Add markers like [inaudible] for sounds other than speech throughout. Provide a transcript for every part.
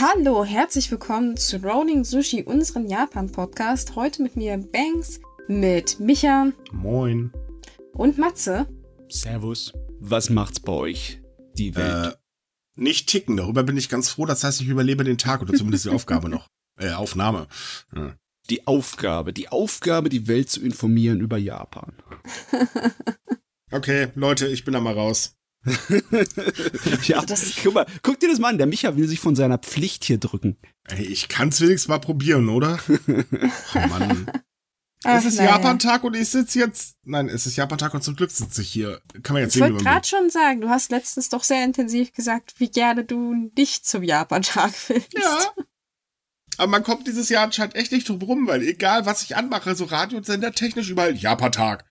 Hallo, herzlich willkommen zu Rolling Sushi, unseren Japan-Podcast. Heute mit mir Banks, mit Micha Moin. und Matze. Servus. Was macht's bei euch? Die Welt. Äh, nicht ticken, darüber bin ich ganz froh. Das heißt, ich überlebe den Tag oder zumindest die Aufgabe noch. [laughs] Äh, Aufnahme. Ja. die Aufgabe. Die Aufgabe, die Welt zu informieren über Japan. [laughs] Okay, Leute, ich bin da mal raus. [laughs] ja, das- [laughs] guck mal, guck dir das mal an. Der Micha will sich von seiner Pflicht hier drücken. Ey, ich kann's wenigstens mal probieren, oder? [laughs] oh Mann. Ach, es ist naja. Japan-Tag und ich sitze jetzt. Nein, es ist Japan-Tag und zum Glück sitze ich hier. Kann man jetzt Ich sehen, wollte gerade schon sagen, du hast letztens doch sehr intensiv gesagt, wie gerne du nicht zum Japan-Tag willst. Ja. Aber man kommt dieses Jahr anscheinend echt nicht drum rum, weil egal was ich anmache, so Radio- und Sendertechnisch überall Japan-Tag.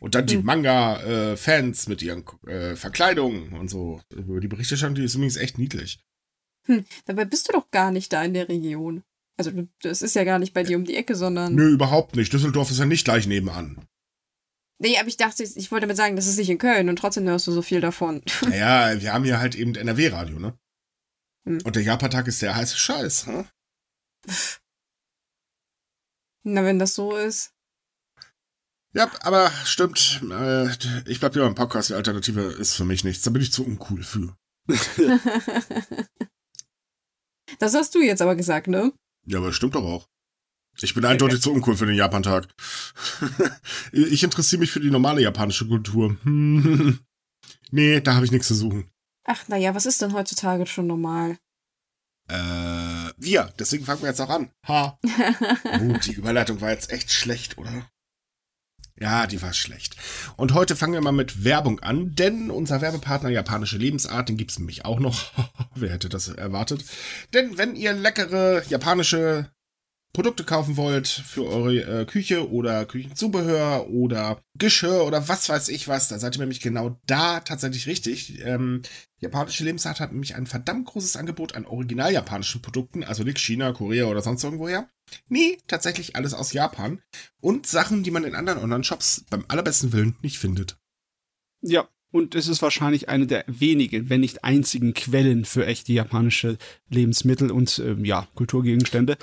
Und dann die Hm. Manga-Fans mit ihren äh, Verkleidungen und so. Über die Berichterstattung, die ist übrigens echt niedlich. Hm, dabei bist du doch gar nicht da in der Region. Also, das ist ja gar nicht bei dir um die Ecke, sondern. Nö, überhaupt nicht. Düsseldorf ist ja nicht gleich nebenan. Nee, aber ich dachte, ich wollte damit sagen, das ist nicht in Köln und trotzdem hörst du so viel davon. Naja, wir haben hier halt eben NRW-Radio, ne? Hm. Und der Japan-Tag ist der heiße Scheiß, hm? Na, wenn das so ist. Ja, aber stimmt. Äh, ich bleib ja beim Podcast. Die Alternative ist für mich nichts. Da bin ich zu uncool für. [laughs] das hast du jetzt aber gesagt, ne? Ja, aber stimmt doch auch. Ich bin eindeutig zu uncool für den Japan-Tag. [laughs] ich interessiere mich für die normale japanische Kultur. [laughs] nee, da habe ich nichts zu suchen. Ach, naja, was ist denn heutzutage schon normal? Äh, wir. Deswegen fangen wir jetzt auch an. Ha. Oh, die Überleitung war jetzt echt schlecht, oder? Ja, die war schlecht. Und heute fangen wir mal mit Werbung an, denn unser Werbepartner Japanische Lebensart, den gibt's nämlich auch noch. [laughs] Wer hätte das erwartet? Denn wenn ihr leckere japanische Produkte kaufen wollt für eure äh, Küche oder Küchenzubehör oder Geschirr oder was weiß ich was, da seid ihr nämlich genau da tatsächlich richtig. Ähm, Japanische Lebensart hat nämlich ein verdammt großes Angebot an original japanischen Produkten, also nicht China, Korea oder sonst irgendwoher. Nee, tatsächlich alles aus Japan und Sachen, die man in anderen Online-Shops beim allerbesten Willen nicht findet. Ja. Und es ist wahrscheinlich eine der wenigen, wenn nicht einzigen Quellen für echte japanische Lebensmittel und ähm, ja, Kulturgegenstände.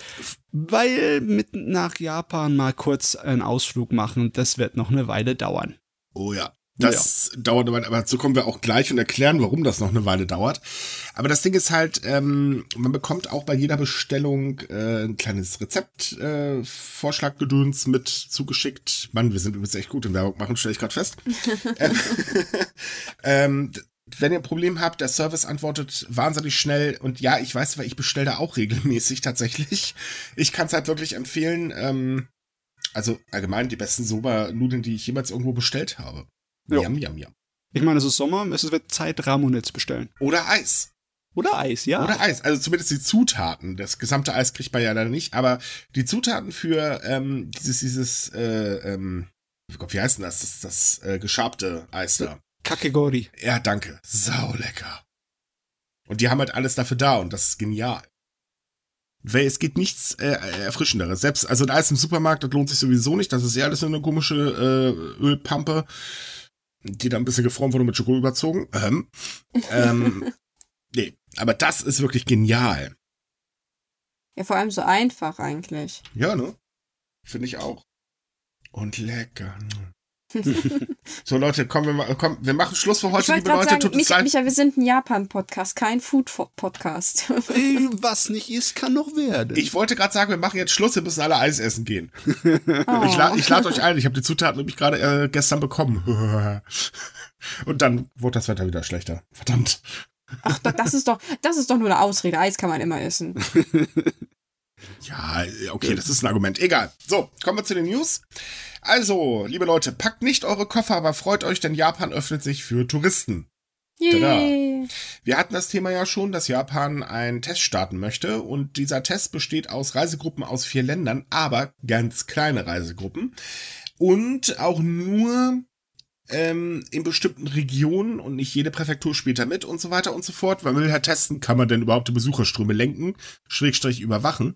Weil mit nach Japan mal kurz einen Ausflug machen, das wird noch eine Weile dauern. Oh ja. Das dauert aber, aber dazu kommen wir auch gleich und erklären, warum das noch eine Weile dauert. Aber das Ding ist halt, ähm, man bekommt auch bei jeder Bestellung äh, ein kleines Rezept, äh, Vorschlaggedöns mit zugeschickt. Mann, wir sind übrigens echt gut in Werbung machen, stelle ich gerade fest. [laughs] Ähm, [laughs] ähm, wenn ihr ein Problem habt, der Service antwortet wahnsinnig schnell und ja, ich weiß, weil ich bestelle da auch regelmäßig tatsächlich. Ich kann es halt wirklich empfehlen. Ähm, also allgemein die besten Soba-Nudeln, die ich jemals irgendwo bestellt habe. Ja. Yum, yum, yum. Ich meine, es ist Sommer, es wird Zeit, Ramonette zu bestellen. Oder Eis. Oder Eis, ja. Oder Eis. Also zumindest die Zutaten. Das gesamte Eis kriegt man ja leider nicht, aber die Zutaten für ähm, dieses, dieses, äh, ähm, oh wie heißt denn das? Das, das äh, geschabte Eis da. Kakegori. Ja, danke. Sau lecker. Und die haben halt alles dafür da und das ist genial. Weil es geht nichts äh, Erfrischenderes. Selbst, also ein Eis im Supermarkt, das lohnt sich sowieso nicht. Das ist ja alles so eine komische äh, Ölpampe, die da ein bisschen gefroren wurde mit Schoko überzogen. Ähm, ähm, [laughs] nee, aber das ist wirklich genial. Ja, vor allem so einfach eigentlich. Ja, ne? Finde ich auch. Und lecker. So, Leute, komm, wir, komm, wir machen Schluss für Ich heute, wollte liebe gerade Leute. sagen, Tut Micha, leid. Micha, wir sind ein Japan-Podcast, kein Food-Podcast. [laughs] Was nicht ist, kann noch werden. Ich wollte gerade sagen, wir machen jetzt Schluss, wir müssen alle Eis essen gehen. Oh. Ich, la ich lade euch ein, ich habe die Zutaten nämlich gerade äh, gestern bekommen. [laughs] Und dann wurde das Wetter wieder schlechter. Verdammt. Ach, da- das ist doch, das ist doch nur eine Ausrede. Eis kann man immer essen. [laughs] Ja, okay, das ist ein Argument. Egal. So, kommen wir zu den News. Also, liebe Leute, packt nicht eure Koffer, aber freut euch, denn Japan öffnet sich für Touristen. Yay. Wir hatten das Thema ja schon, dass Japan einen Test starten möchte und dieser Test besteht aus Reisegruppen aus vier Ländern, aber ganz kleine Reisegruppen und auch nur ähm, in bestimmten Regionen und nicht jede Präfektur spielt da mit und so weiter und so fort. Weil man will halt testen, kann man denn überhaupt die Besucherströme lenken, Schrägstrich überwachen.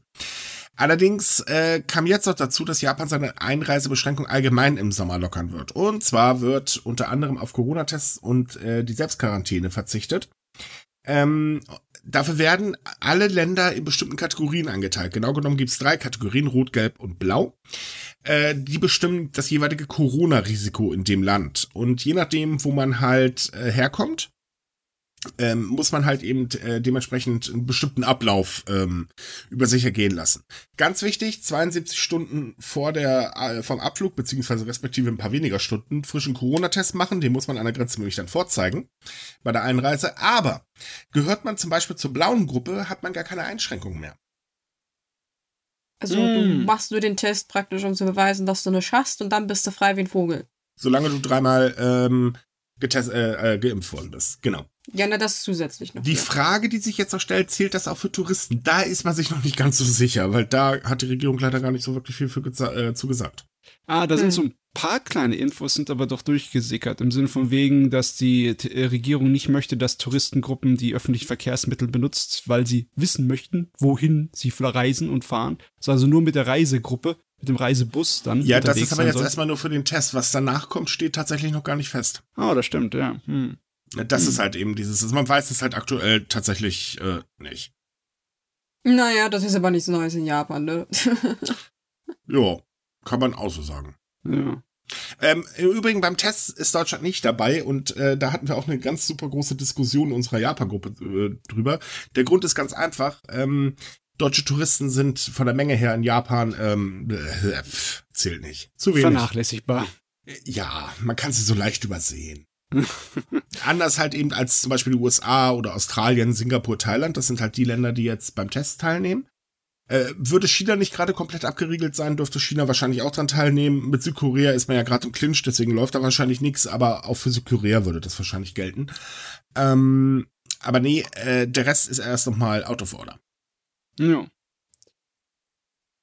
Allerdings äh, kam jetzt noch dazu, dass Japan seine Einreisebeschränkung allgemein im Sommer lockern wird. Und zwar wird unter anderem auf Corona-Tests und äh, die Selbstquarantäne verzichtet. Ähm, dafür werden alle Länder in bestimmten Kategorien eingeteilt. Genau genommen gibt es drei Kategorien, Rot, Gelb und Blau. Äh, die bestimmen das jeweilige Corona-Risiko in dem Land. Und je nachdem, wo man halt äh, herkommt, ähm, muss man halt eben äh, dementsprechend einen bestimmten Ablauf ähm, über sich ergehen lassen. Ganz wichtig, 72 Stunden vor der äh, vom Abflug, beziehungsweise respektive ein paar weniger Stunden, frischen Corona-Test machen, den muss man an der Grenze nämlich dann vorzeigen bei der Einreise. Aber gehört man zum Beispiel zur blauen Gruppe, hat man gar keine Einschränkungen mehr. Also mm. du machst nur den Test praktisch, um zu beweisen, dass du eine hast und dann bist du frei wie ein Vogel. Solange du dreimal ähm, getest, äh, äh, geimpft worden bist, genau. Ja, na, das zusätzlich noch. Die mehr. Frage, die sich jetzt noch stellt, zählt das auch für Touristen? Da ist man sich noch nicht ganz so sicher, weil da hat die Regierung leider gar nicht so wirklich viel für äh, zugesagt. Ah, da hm. sind so ein paar kleine Infos, sind aber doch durchgesickert. Im Sinne von wegen, dass die äh, Regierung nicht möchte, dass Touristengruppen die öffentlichen Verkehrsmittel benutzt, weil sie wissen möchten, wohin sie reisen und fahren. Also nur mit der Reisegruppe, mit dem Reisebus dann. Ja, das ist aber jetzt soll. erstmal nur für den Test. Was danach kommt, steht tatsächlich noch gar nicht fest. Ah, oh, das stimmt, ja. Hm. Das hm. ist halt eben dieses, also man weiß es halt aktuell tatsächlich äh, nicht. Naja, das ist aber nichts Neues in Japan, ne? [laughs] ja, kann man auch so sagen. Ja. Ähm, Im Übrigen beim Test ist Deutschland nicht dabei und äh, da hatten wir auch eine ganz super große Diskussion in unserer Japan-Gruppe äh, drüber. Der Grund ist ganz einfach. Ähm, deutsche Touristen sind von der Menge her in Japan ähm, äh, zählt nicht. Zu wenig. Vernachlässigbar. Ja, man kann sie so leicht übersehen. [laughs] Anders halt eben als zum Beispiel die USA oder Australien, Singapur, Thailand. Das sind halt die Länder, die jetzt beim Test teilnehmen. Äh, würde China nicht gerade komplett abgeriegelt sein, dürfte China wahrscheinlich auch dran teilnehmen. Mit Südkorea ist man ja gerade im Clinch, deswegen läuft da wahrscheinlich nichts, aber auch für Südkorea würde das wahrscheinlich gelten. Ähm, aber nee, äh, der Rest ist erst nochmal out of order. Ja.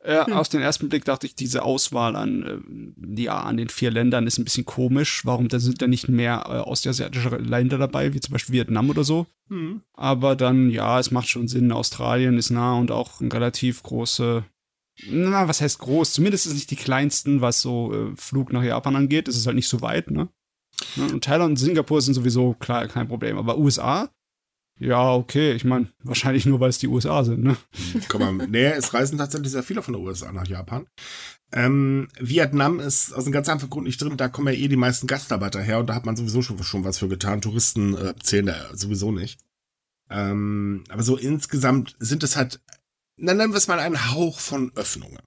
Ja, hm. aus dem ersten Blick dachte ich, diese Auswahl an, äh, ja, an den vier Ländern ist ein bisschen komisch. Warum da sind da nicht mehr äh, ostasiatische Länder dabei, wie zum Beispiel Vietnam oder so? Hm. Aber dann, ja, es macht schon Sinn. Australien ist nah und auch ein relativ große, na, was heißt groß? Zumindest ist es nicht die kleinsten, was so äh, Flug nach Japan angeht. Es ist halt nicht so weit, ne? Und Thailand und Singapur sind sowieso klar kein Problem. Aber USA, ja, okay. Ich meine, wahrscheinlich nur, weil es die USA sind, ne? [laughs] Komm mal, nee, es reisen tatsächlich sehr viele von der USA nach Japan. Ähm, Vietnam ist aus einem ganz einfachen Grund nicht drin, da kommen ja eh die meisten Gastarbeiter her und da hat man sowieso schon, schon was für getan. Touristen äh, zählen da sowieso nicht. Ähm, aber so insgesamt sind es halt, dann nennen wir es mal einen Hauch von Öffnungen.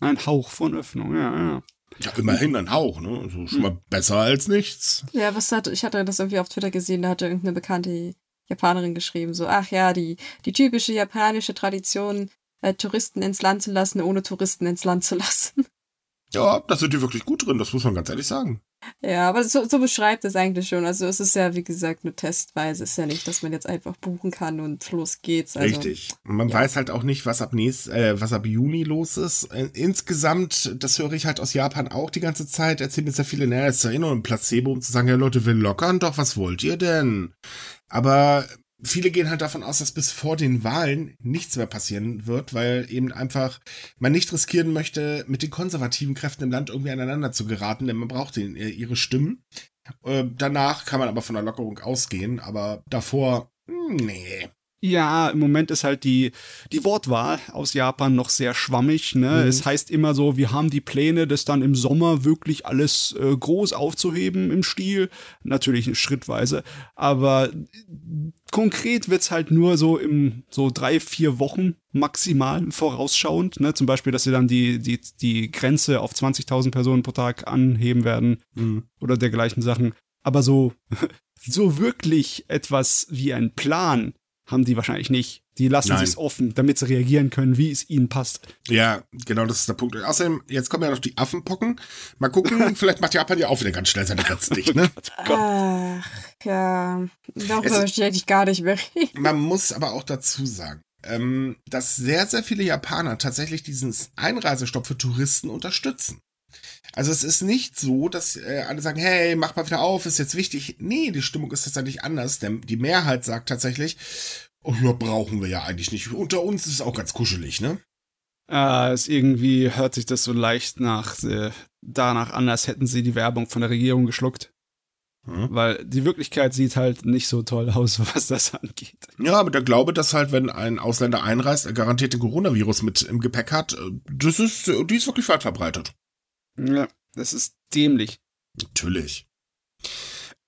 Ein Hauch von Öffnung, ja, ja. Ja, immerhin ein Hauch, ne? Also schon mal besser als nichts. Ja, was hat, ich hatte das irgendwie auf Twitter gesehen, da hatte irgendeine Bekannte Japanerin geschrieben, so, ach ja, die, die typische japanische Tradition, äh, Touristen ins Land zu lassen, ohne Touristen ins Land zu [laughs] lassen. Ja, da sind die wirklich gut drin, das muss man ganz ehrlich sagen. Ja, aber so, so beschreibt es eigentlich schon. Also es ist ja, wie gesagt, nur testweise. Es ist ja nicht, dass man jetzt einfach buchen kann und los geht's. Also, Richtig. Man ja. weiß halt auch nicht, was ab nächst, äh, was ab Juni los ist. Insgesamt, das höre ich halt aus Japan auch die ganze Zeit, erzählen jetzt ja viele, naja, es ist ja eh nur ein Placebo, um zu sagen, ja Leute, wir lockern doch, was wollt ihr denn? Aber viele gehen halt davon aus, dass bis vor den Wahlen nichts mehr passieren wird, weil eben einfach man nicht riskieren möchte, mit den konservativen Kräften im Land irgendwie aneinander zu geraten, denn man braucht den, äh, ihre Stimmen. Äh, danach kann man aber von der Lockerung ausgehen, aber davor, hm, nee. Ja, im Moment ist halt die, die Wortwahl aus Japan noch sehr schwammig. Ne? Mhm. Es heißt immer so, wir haben die Pläne, das dann im Sommer wirklich alles äh, groß aufzuheben im Stil. Natürlich schrittweise. Aber konkret wird's halt nur so im so drei, vier Wochen maximal vorausschauend. Ne? Zum Beispiel, dass sie dann die, die, die Grenze auf 20.000 Personen pro Tag anheben werden mhm. oder dergleichen Sachen. Aber so, [laughs] so wirklich etwas wie ein Plan haben die wahrscheinlich nicht. Die lassen sich offen, damit sie reagieren können, wie es ihnen passt. Ja, genau, das ist der Punkt. Außerdem, jetzt kommen ja noch die Affenpocken. Mal gucken, [laughs] vielleicht macht Japan ja auch wieder ganz schnell seine Grenzen dicht, ne? [laughs] Ach, ja. Darüber möchte ich gar nicht mehr. [laughs] Man muss aber auch dazu sagen, ähm, dass sehr, sehr viele Japaner tatsächlich diesen Einreisestopp für Touristen unterstützen. Also es ist nicht so, dass äh, alle sagen, hey, mach mal wieder auf, ist jetzt wichtig. Nee, die Stimmung ist tatsächlich anders. Denn die Mehrheit sagt tatsächlich, oh ja, brauchen wir ja eigentlich nicht. Unter uns ist es auch ganz kuschelig, ne? Ah, es irgendwie hört sich das so leicht nach äh, danach an, als hätten sie die Werbung von der Regierung geschluckt. Mhm. Weil die Wirklichkeit sieht halt nicht so toll aus, [laughs] was das angeht. Ja, aber der Glaube, dass halt, wenn ein Ausländer einreist, er garantiert den Coronavirus mit im Gepäck hat, das ist, die ist wirklich weit verbreitet. Ja, das ist dämlich. Natürlich.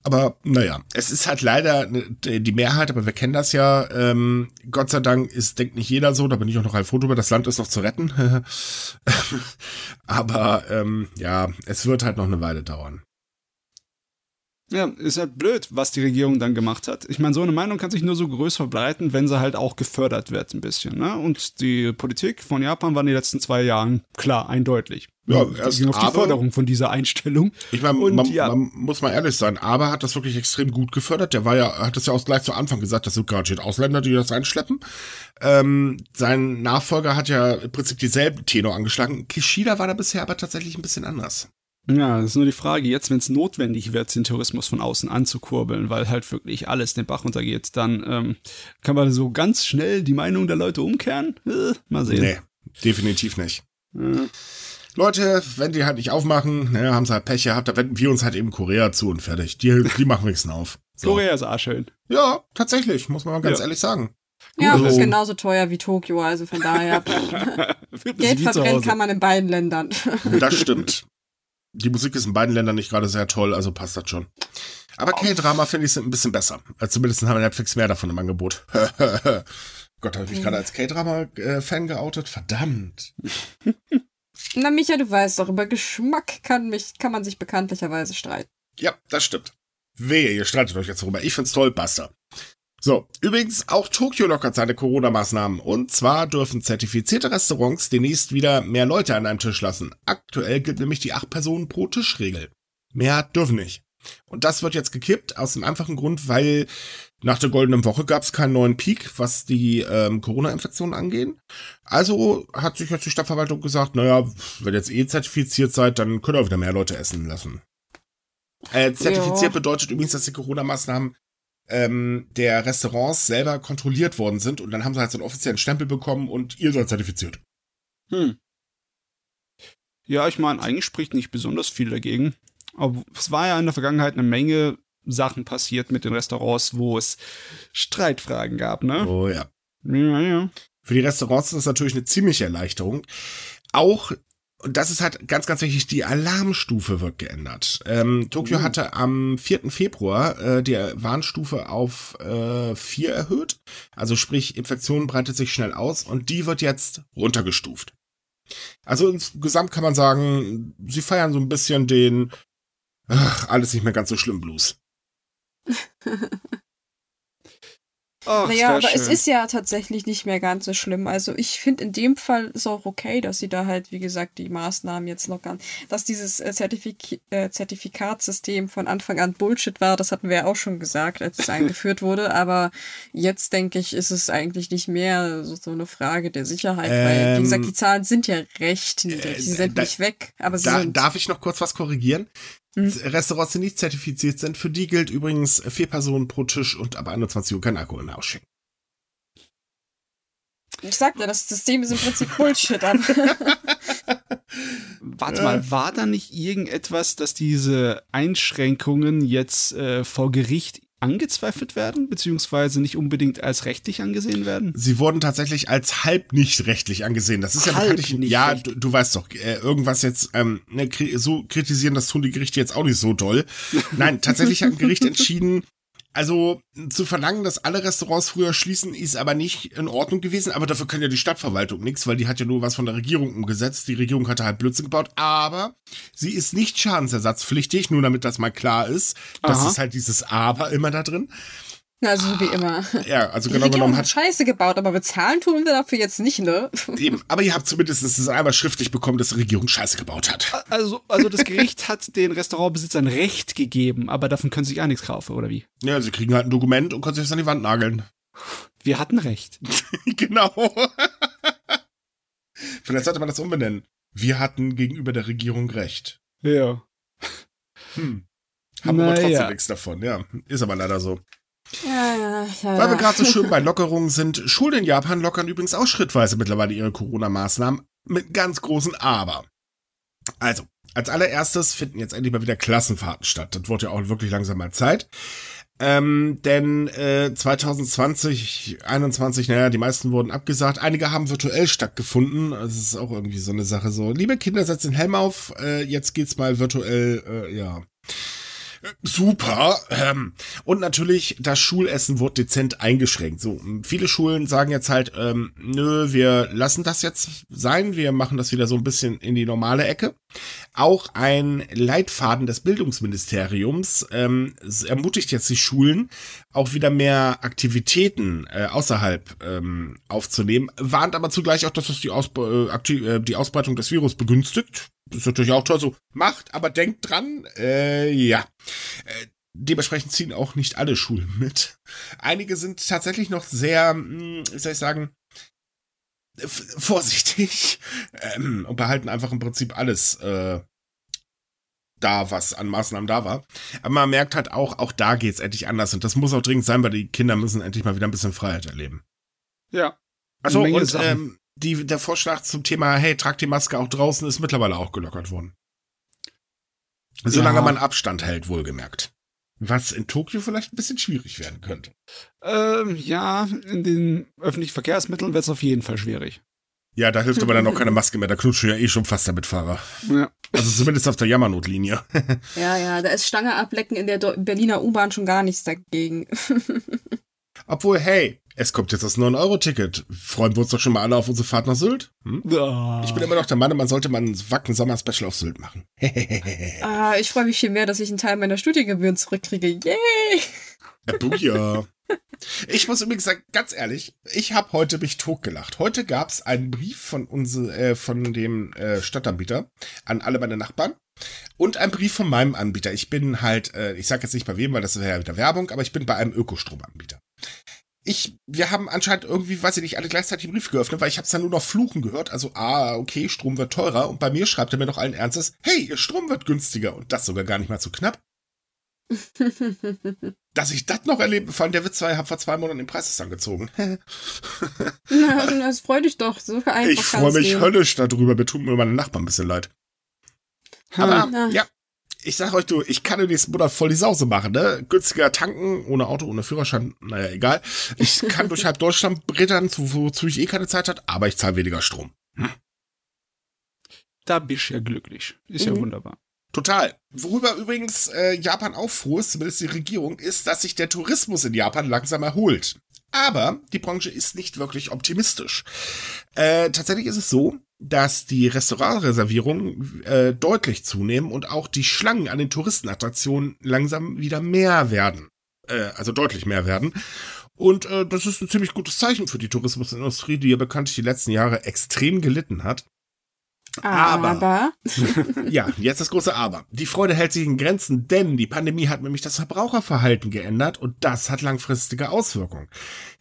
Aber naja, es ist halt leider ne, die Mehrheit, aber wir kennen das ja. Ähm, Gott sei Dank ist, denkt nicht jeder so, da bin ich auch noch ein Foto über, das Land ist noch zu retten. [laughs] aber ähm, ja, es wird halt noch eine Weile dauern. Ja, ist halt blöd, was die Regierung dann gemacht hat. Ich meine, so eine Meinung kann sich nur so größer verbreiten, wenn sie halt auch gefördert wird ein bisschen. Ne? Und die Politik von Japan war in den letzten zwei Jahren klar, eindeutig. Ja, erst ging auf die Förderung von dieser Einstellung. Ich meine, man, ja. man, muss mal ehrlich sein, aber hat das wirklich extrem gut gefördert. Der war ja, hat das ja auch gleich zu Anfang gesagt, das sind garantiert Ausländer, die das einschleppen. Ähm, sein Nachfolger hat ja im Prinzip dieselben Tenor angeschlagen. Kishida war da bisher aber tatsächlich ein bisschen anders. Ja, das ist nur die Frage, jetzt, wenn es notwendig wird, den Tourismus von außen anzukurbeln, weil halt wirklich alles den Bach runtergeht, dann ähm, kann man so ganz schnell die Meinung der Leute umkehren? Äh, mal sehen. Nee, definitiv nicht. Ja. Leute, wenn die halt nicht aufmachen, ne, haben sie halt Pech gehabt, da wenden wir uns halt eben Korea zu und fertig. Die, die machen wenigstens auf. So. Korea ist auch schön. Ja, tatsächlich, muss man mal ganz ja. ehrlich sagen. Ja, also, ist genauso teuer wie Tokio, also von daher. [laughs] Geld verbrennen kann man in beiden Ländern. das stimmt. Die Musik ist in beiden Ländern nicht gerade sehr toll, also passt das schon. Aber K-Drama finde ich ein bisschen besser. Also zumindest haben wir Netflix mehr davon im Angebot. [laughs] Gott, habe ich mich gerade als K-Drama-Fan geoutet? Verdammt. [laughs] Na, Micha, du weißt doch, über Geschmack kann, mich, kann man sich bekanntlicherweise streiten. Ja, das stimmt. Wehe, ihr streitet euch jetzt darüber. Ich find's toll, basta. So, übrigens, auch Tokio lockert seine Corona-Maßnahmen. Und zwar dürfen zertifizierte Restaurants demnächst wieder mehr Leute an einem Tisch lassen. Aktuell gilt nämlich die 8 Personen pro Tisch-Regel. Mehr dürfen nicht. Und das wird jetzt gekippt, aus dem einfachen Grund, weil nach der goldenen Woche gab es keinen neuen Peak, was die ähm, Corona-Infektionen angehen. Also hat sich jetzt die Stadtverwaltung gesagt, naja, wenn jetzt eh zertifiziert seid, dann könnt ihr auch wieder mehr Leute essen lassen. Äh, zertifiziert ja. bedeutet übrigens, dass die Corona-Maßnahmen ähm, der Restaurants selber kontrolliert worden sind und dann haben sie halt so einen offiziellen Stempel bekommen und ihr seid zertifiziert. Hm. Ja, ich meine, eigentlich spricht nicht besonders viel dagegen. Aber es war ja in der Vergangenheit eine Menge Sachen passiert mit den Restaurants, wo es Streitfragen gab, ne? Oh ja. Ja, ja. Für die Restaurants ist das natürlich eine ziemliche Erleichterung. Auch und das ist halt ganz, ganz wichtig, die Alarmstufe wird geändert. Ähm, Tokio mhm. hatte am 4. Februar äh, die Warnstufe auf äh, 4 erhöht. Also sprich, Infektion breitet sich schnell aus und die wird jetzt runtergestuft. Also insgesamt kann man sagen, sie feiern so ein bisschen den ach, alles nicht mehr ganz so schlimm Blues. [laughs] Ach, naja, aber schön. es ist ja tatsächlich nicht mehr ganz so schlimm. Also ich finde in dem Fall ist auch okay, dass sie da halt, wie gesagt, die Maßnahmen jetzt lockern. Dass dieses äh, Zertifik äh, Zertifikatssystem von Anfang an Bullshit war, das hatten wir ja auch schon gesagt, als es [laughs] eingeführt wurde. Aber jetzt denke ich, ist es eigentlich nicht mehr so, so eine Frage der Sicherheit, ähm, weil, wie gesagt, die Zahlen sind ja recht niedrig. Sie sind äh, da, nicht weg, aber sie da, sind. Darf ich noch kurz was korrigieren? Mhm. Restaurants, die nicht zertifiziert sind, für die gilt übrigens vier Personen pro Tisch und ab 21 Uhr kein Alkohol mehr ausschenken. Ich sagte, das System ist im Prinzip Bullshit. [laughs] Warte mal, war da nicht irgendetwas, dass diese Einschränkungen jetzt äh, vor Gericht angezweifelt werden, beziehungsweise nicht unbedingt als rechtlich angesehen werden? Sie wurden tatsächlich als halb nicht rechtlich angesehen. Das ist ja halb bekanntlich, nicht ja, du, du, weißt doch, äh, irgendwas jetzt, ähm, ne, so kritisieren, das tun die Gerichte jetzt auch nicht so doll. Nein, tatsächlich hat ein Gericht entschieden, also zu verlangen, dass alle Restaurants früher schließen, ist aber nicht in Ordnung gewesen. Aber dafür kann ja die Stadtverwaltung nichts, weil die hat ja nur was von der Regierung umgesetzt. Die Regierung hatte halt Blödsinn gebaut. Aber sie ist nicht schadensersatzpflichtig, nur damit das mal klar ist. Das Aha. ist halt dieses Aber immer da drin. Also wie immer. Ja, also genau genommen hat Scheiße gebaut, aber bezahlen tun wir dafür jetzt nicht, ne? Eben, aber ihr habt zumindest es einmal schriftlich bekommen, dass die Regierung Scheiße gebaut hat. Also, also das Gericht hat den Restaurantbesitzern Recht gegeben, aber davon können sie sich auch nichts kaufen, oder wie? Ja, sie kriegen halt ein Dokument und können sich das an die Wand nageln. Wir hatten Recht. [laughs] genau. Vielleicht sollte man das umbenennen. Wir hatten gegenüber der Regierung Recht. Ja. Hm. Haben Na, aber trotzdem ja. nichts davon, ja. Ist aber leider so. Ja, ja, ja. Weil wir gerade so schön [laughs] bei Lockerungen sind. Schulen in Japan lockern übrigens auch schrittweise mittlerweile ihre Corona-Maßnahmen mit ganz großen Aber. Also, Als allererstes finden jetzt endlich mal wieder Klassenfahrten statt. Das wird ja auch wirklich langsam mal Zeit. Ähm, denn äh, 2020, 21, naja, die meisten wurden abgesagt. Einige haben virtuell stattgefunden. Das ist auch irgendwie so eine Sache. So, liebe Kinder, setzt den Helm auf. Äh, jetzt geht's mal virtuell, äh, ja. Super. Ähm, und natürlich, das Schulessen wird dezent eingeschränkt. So, viele Schulen sagen jetzt halt, ähm, nö, wir lassen das jetzt sein, wir machen das wieder so ein bisschen in die normale Ecke. Auch ein Leitfaden des Bildungsministeriums ähm, ermutigt jetzt die Schulen, auch wieder mehr Aktivitäten äh, außerhalb ähm, aufzunehmen, warnt aber zugleich auch, dass es die, Ausbe äh, äh die Ausbreitung des Virus begünstigt. Das ist natürlich auch toll, so macht, aber denkt dran, äh, ja. Äh, dementsprechend ziehen auch nicht alle Schulen mit. Einige sind tatsächlich noch sehr, hm, wie soll ich sagen, vorsichtig ähm, und behalten einfach im Prinzip alles äh, da, was an Maßnahmen da war. Aber man merkt halt auch, auch da geht's endlich anders und das muss auch dringend sein, weil die Kinder müssen endlich mal wieder ein bisschen Freiheit erleben. Ja. Also und ähm, die, der Vorschlag zum Thema, hey, tragt die Maske auch draußen, ist mittlerweile auch gelockert worden. Solange ja. man Abstand hält, wohlgemerkt. Was in Tokio vielleicht ein bisschen schwierig werden könnte. Ähm, ja, in den öffentlichen Verkehrsmitteln wird es auf jeden Fall schwierig. Ja, da hilft aber dann auch keine [laughs] Maske mehr. Da knutschen ja eh schon fast der Mitfahrer. Ja. Also zumindest auf der Jammernotlinie. [laughs] ja, ja, da ist Stange ablecken in der Berliner U-Bahn schon gar nichts dagegen. [laughs] Obwohl, hey, es kommt jetzt das 9-Euro-Ticket. Freuen wir uns doch schon mal alle auf unsere Fahrt nach Sylt? Hm? Oh. Ich bin immer noch der Meinung, man sollte mal ein Wacken-Sommer-Special auf Sylt machen. [laughs] ah, ich freue mich viel mehr, dass ich einen Teil meiner Studiengebühren zurückkriege. Yay! Ja, Buja. Ich muss übrigens sagen, ganz ehrlich, ich habe heute mich totgelacht. Heute gab es einen Brief von unser, äh, von dem äh, Stadtanbieter an alle meine Nachbarn und einen Brief von meinem Anbieter. Ich bin halt, äh, ich sage jetzt nicht bei wem, weil das wäre ja wieder Werbung, aber ich bin bei einem Ökostromanbieter ich, wir haben anscheinend irgendwie, weiß ich nicht, alle gleichzeitig den Brief geöffnet, weil ich habe es dann nur noch fluchen gehört. Also, ah, okay, Strom wird teurer. Und bei mir schreibt er mir noch allen Ernstes, hey, ihr Strom wird günstiger. Und das sogar gar nicht mal zu knapp. [laughs] Dass ich das noch erlebe, vor allem der Witz ich habe vor zwei Monaten den Preis ist angezogen. [laughs] Na, das freut dich doch. So einfach ich freue mich gehen. höllisch darüber. Mir tut mir meine Nachbarn ein bisschen leid. Aber, ja. Ich sag euch du, ich kann im nächsten Monat voll die Sause machen, ne? Günstiger tanken, ohne Auto, ohne Führerschein, naja, egal. Ich [laughs] kann durch halb Deutschland brettern, wozu ich eh keine Zeit hat, aber ich zahle weniger Strom. Hm? Da bist du ja glücklich. Ist mhm. ja wunderbar. Total. Worüber übrigens äh, Japan auch froh ist, zumindest die Regierung, ist, dass sich der Tourismus in Japan langsam erholt. Aber die Branche ist nicht wirklich optimistisch. Äh, tatsächlich ist es so, dass die Restaurantreservierungen äh, deutlich zunehmen und auch die Schlangen an den Touristenattraktionen langsam wieder mehr werden. Äh, also deutlich mehr werden. Und äh, das ist ein ziemlich gutes Zeichen für die Tourismusindustrie, die ja bekanntlich die letzten Jahre extrem gelitten hat. Aber, aber. [laughs] ja, jetzt das große Aber. Die Freude hält sich in Grenzen, denn die Pandemie hat nämlich das Verbraucherverhalten geändert und das hat langfristige Auswirkungen.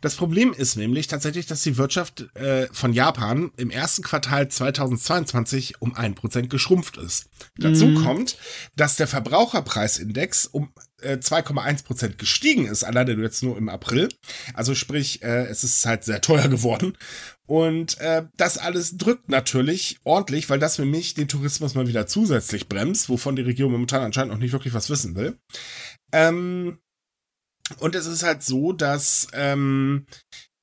Das Problem ist nämlich tatsächlich, dass die Wirtschaft äh, von Japan im ersten Quartal 2022 um ein Prozent geschrumpft ist. Dazu mhm. kommt, dass der Verbraucherpreisindex um 2,1 äh, Prozent gestiegen ist, alleine jetzt nur im April. Also sprich, äh, es ist halt sehr teuer geworden. Und äh, das alles drückt natürlich ordentlich, weil das für mich den Tourismus mal wieder zusätzlich bremst, wovon die Regierung momentan anscheinend noch nicht wirklich was wissen will. Ähm, und es ist halt so, dass ähm,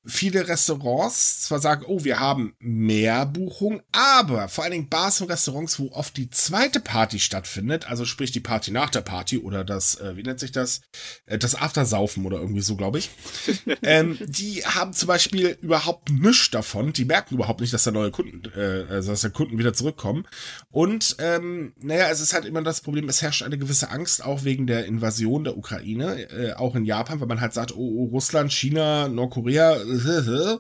viele Restaurants zwar sagen, oh, wir haben mehr Buchungen, aber vor allen Dingen Bars und Restaurants, wo oft die zweite Party stattfindet, also sprich die Party nach der Party oder das, äh, wie nennt sich das, äh, das Aftersaufen oder irgendwie so, glaube ich, [laughs] ähm, die haben zum Beispiel überhaupt nichts davon, die merken überhaupt nicht, dass da neue Kunden, äh, also dass da Kunden wieder zurückkommen. Und ähm, naja, es ist halt immer das Problem, es herrscht eine gewisse Angst, auch wegen der Invasion der Ukraine, äh, auch in Japan, weil man halt sagt, oh, oh Russland, China, Nordkorea, [laughs]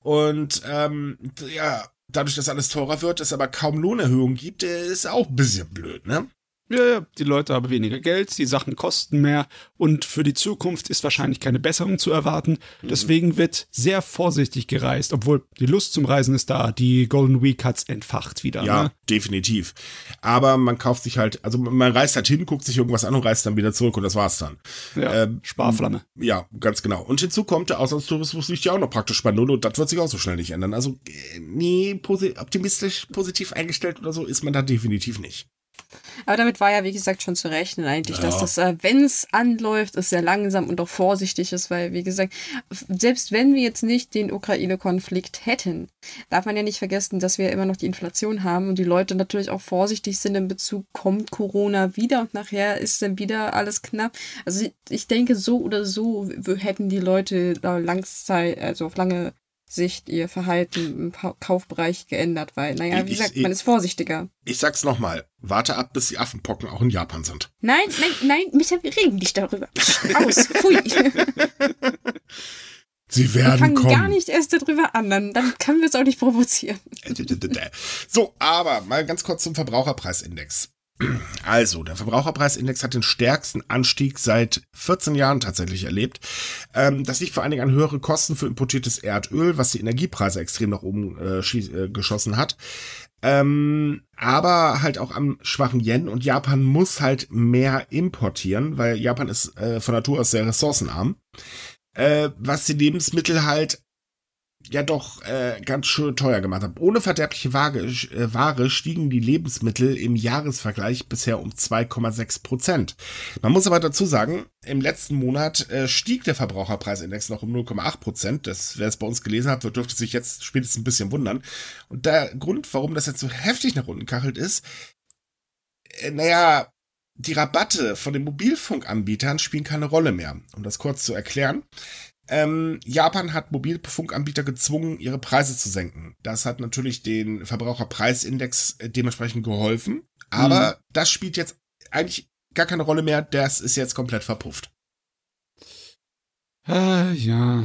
und ähm, ja, dadurch, dass alles teurer wird, es aber kaum Lohnerhöhungen gibt, ist auch ein bisschen blöd, ne? Ja, ja, die Leute haben weniger Geld, die Sachen kosten mehr und für die Zukunft ist wahrscheinlich keine Besserung zu erwarten. Mhm. Deswegen wird sehr vorsichtig gereist, obwohl die Lust zum Reisen ist da. Die Golden Week hat's entfacht wieder. Ja, ne? definitiv. Aber man kauft sich halt, also man reist halt hin, guckt sich irgendwas an und reist dann wieder zurück und das war's dann. Ja, ähm, Sparflamme. Ja, ganz genau. Und hinzu kommt, der Auslandstourismus liegt ja auch noch praktisch bei Null und das wird sich auch so schnell nicht ändern. Also, äh, nee, optimistisch, positiv eingestellt oder so ist man da definitiv nicht. Aber damit war ja, wie gesagt, schon zu rechnen eigentlich, ja. dass das, äh, wenn es anläuft, es sehr langsam und auch vorsichtig ist, weil, wie gesagt, selbst wenn wir jetzt nicht den Ukraine-Konflikt hätten, darf man ja nicht vergessen, dass wir immer noch die Inflation haben und die Leute natürlich auch vorsichtig sind in Bezug, kommt Corona wieder und nachher ist dann wieder alles knapp. Also ich denke, so oder so hätten die Leute da Langzeit, also auf lange Sicht ihr Verhalten im Kaufbereich geändert, weil, naja, wie gesagt, man ist vorsichtiger. Ich sag's nochmal, warte ab, bis die Affenpocken auch in Japan sind. Nein, nein, nein, Micha, wir reden nicht darüber. Aus, pfui. [laughs] Sie werden wir fangen kommen. gar nicht erst darüber an, dann, dann können wir es auch nicht provozieren. So, aber mal ganz kurz zum Verbraucherpreisindex. Also, der Verbraucherpreisindex hat den stärksten Anstieg seit 14 Jahren tatsächlich erlebt. Ähm, das liegt vor allen Dingen an höhere Kosten für importiertes Erdöl, was die Energiepreise extrem nach oben äh, äh, geschossen hat. Ähm, aber halt auch am schwachen Yen und Japan muss halt mehr importieren, weil Japan ist äh, von Natur aus sehr ressourcenarm. Äh, was die Lebensmittel halt ja doch äh, ganz schön teuer gemacht haben. Ohne verderbliche Ware, äh, Ware stiegen die Lebensmittel im Jahresvergleich bisher um 2,6 Prozent. Man muss aber dazu sagen, im letzten Monat äh, stieg der Verbraucherpreisindex noch um 0,8 Prozent. Das, wer es bei uns gelesen hat, wird, dürfte sich jetzt spätestens ein bisschen wundern. Und der Grund, warum das jetzt so heftig nach unten kachelt, ist, äh, naja, die Rabatte von den Mobilfunkanbietern spielen keine Rolle mehr. Um das kurz zu erklären. Ähm, Japan hat Mobilfunkanbieter gezwungen, ihre Preise zu senken. Das hat natürlich den Verbraucherpreisindex äh, dementsprechend geholfen. Aber mhm. das spielt jetzt eigentlich gar keine Rolle mehr. Das ist jetzt komplett verpufft. Äh, ja.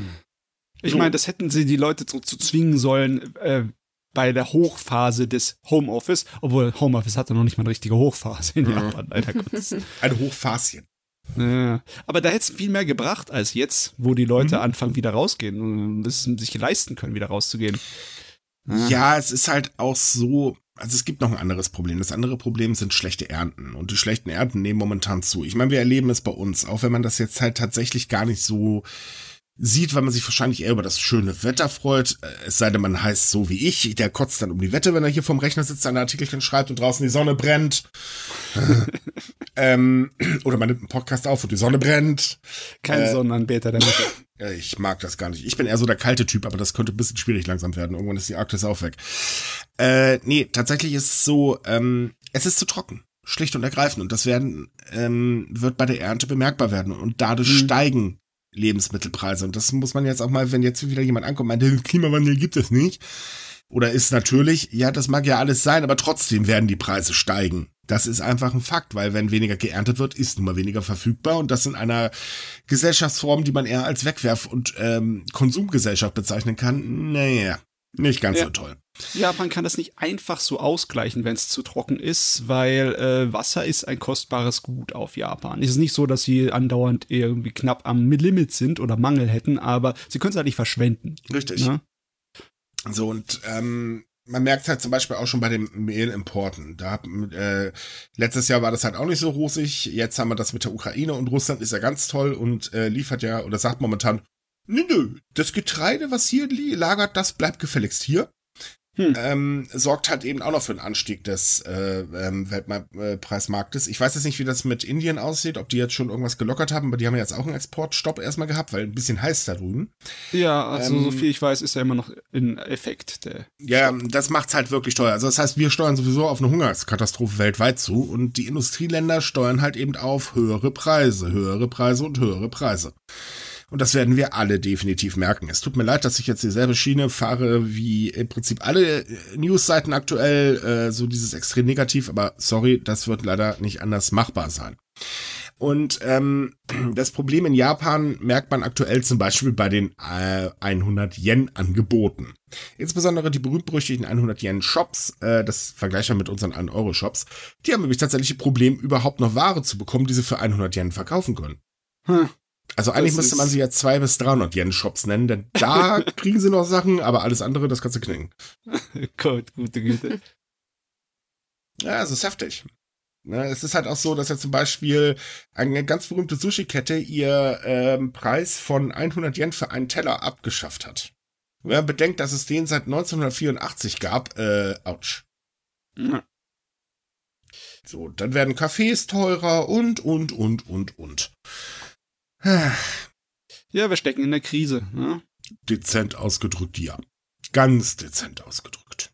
Ich meine, das hätten sie die Leute zu, zu zwingen sollen äh, bei der Hochphase des Homeoffice, obwohl Homeoffice hatte noch nicht mal eine richtige Hochphase in mhm. Japan, leider Gottes. Ein Hochphasien. Ja, aber da hätte es viel mehr gebracht als jetzt, wo die Leute mhm. anfangen, wieder rausgehen und es sich leisten können, wieder rauszugehen. Ja. ja, es ist halt auch so, also es gibt noch ein anderes Problem. Das andere Problem sind schlechte Ernten. Und die schlechten Ernten nehmen momentan zu. Ich meine, wir erleben es bei uns, auch wenn man das jetzt halt tatsächlich gar nicht so sieht, weil man sich wahrscheinlich eher über das schöne Wetter freut. Es sei denn, man heißt so wie ich, der kotzt dann um die Wette, wenn er hier vorm Rechner sitzt, seine Artikelchen schreibt und draußen die Sonne brennt. [laughs] ähm, [clears throat] oder man nimmt einen Podcast auf und die Sonne brennt. Kein äh, Sonnenanbeter der Mitte. [laughs] Ich mag das gar nicht. Ich bin eher so der kalte Typ, aber das könnte ein bisschen schwierig langsam werden. Irgendwann ist die Arktis auch weg. Äh, nee, tatsächlich ist es so, ähm, es ist zu trocken schlicht und ergreifend. Und das werden, ähm, wird bei der Ernte bemerkbar werden. Und dadurch mhm. steigen Lebensmittelpreise. Und das muss man jetzt auch mal, wenn jetzt wieder jemand ankommt, meint, den [laughs] Klimawandel gibt es nicht. Oder ist natürlich, ja, das mag ja alles sein, aber trotzdem werden die Preise steigen. Das ist einfach ein Fakt, weil wenn weniger geerntet wird, ist nun mal weniger verfügbar und das in einer Gesellschaftsform, die man eher als Wegwerf- und ähm, Konsumgesellschaft bezeichnen kann, naja, nicht ganz ja. so toll. Japan kann das nicht einfach so ausgleichen, wenn es zu trocken ist, weil äh, Wasser ist ein kostbares Gut auf Japan. Es ist nicht so, dass sie andauernd irgendwie knapp am Limit sind oder Mangel hätten, aber sie können es halt nicht verschwenden. Richtig. Ne? So, und ähm, man merkt halt zum Beispiel auch schon bei den Mehlimporten. Da äh, letztes Jahr war das halt auch nicht so rosig. Jetzt haben wir das mit der Ukraine und Russland ist ja ganz toll und äh, liefert ja oder sagt momentan, nö, nö, das Getreide, was hier lagert, das bleibt gefälligst hier hm. ähm, sorgt halt eben auch noch für einen Anstieg des äh, ähm, Weltpreismarktes. Ich weiß jetzt nicht, wie das mit Indien aussieht, ob die jetzt schon irgendwas gelockert haben, aber die haben ja jetzt auch einen Exportstopp erstmal gehabt, weil ein bisschen heiß da drüben. Ja, also ähm, so viel ich weiß, ist ja immer noch in Effekt. Der ja, das macht's halt wirklich teuer. Also das heißt, wir steuern sowieso auf eine Hungerskatastrophe weltweit zu und die Industrieländer steuern halt eben auf höhere Preise, höhere Preise und höhere Preise. Und das werden wir alle definitiv merken. Es tut mir leid, dass ich jetzt dieselbe Schiene fahre wie im Prinzip alle äh, Newsseiten aktuell, äh, so dieses extrem negativ, aber sorry, das wird leider nicht anders machbar sein. Und ähm, [clears throat] das Problem in Japan merkt man aktuell zum Beispiel bei den äh, 100 Yen Angeboten. Insbesondere die berühmt-berüchtigten 100 Yen Shops, äh, das vergleichen wir mit unseren 1 Euro Shops, die haben nämlich tatsächlich ein Problem, überhaupt noch Ware zu bekommen, die sie für 100 Yen verkaufen können. Hm. Also eigentlich das müsste man sie ja 200 bis 300 Yen Shops nennen, denn da [laughs] kriegen sie noch Sachen, aber alles andere, das kannst du knicken. [laughs] Gut, gute Güte. Ja, es ist heftig. Ne, es ist halt auch so, dass ja zum Beispiel eine ganz berühmte Sushi-Kette ihr ähm, Preis von 100 Yen für einen Teller abgeschafft hat. Wenn man bedenkt, dass es den seit 1984 gab, äh, ouch. So, dann werden Cafés teurer und, und, und, und, und. Ja, wir stecken in der Krise. Ne? Dezent ausgedrückt, ja. Ganz dezent ausgedrückt.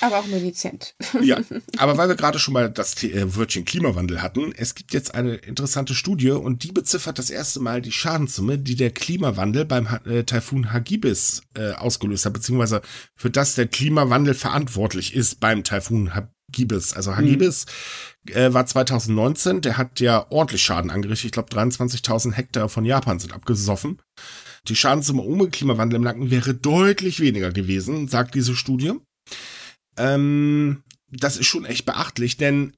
Aber auch nur dezent. Ja, [laughs] aber weil wir gerade schon mal das äh, Wörtchen Klimawandel hatten, es gibt jetzt eine interessante Studie und die beziffert das erste Mal die Schadenssumme, die der Klimawandel beim äh, Taifun Hagibis äh, ausgelöst hat, beziehungsweise für das der Klimawandel verantwortlich ist beim Taifun Hagibis. Also Hagibis mhm. äh, war 2019, der hat ja ordentlich Schaden angerichtet. Ich glaube, 23.000 Hektar von Japan sind abgesoffen. Die Schadenssumme ohne Klimawandel im Nacken wäre deutlich weniger gewesen, sagt diese Studie. Ähm, das ist schon echt beachtlich, denn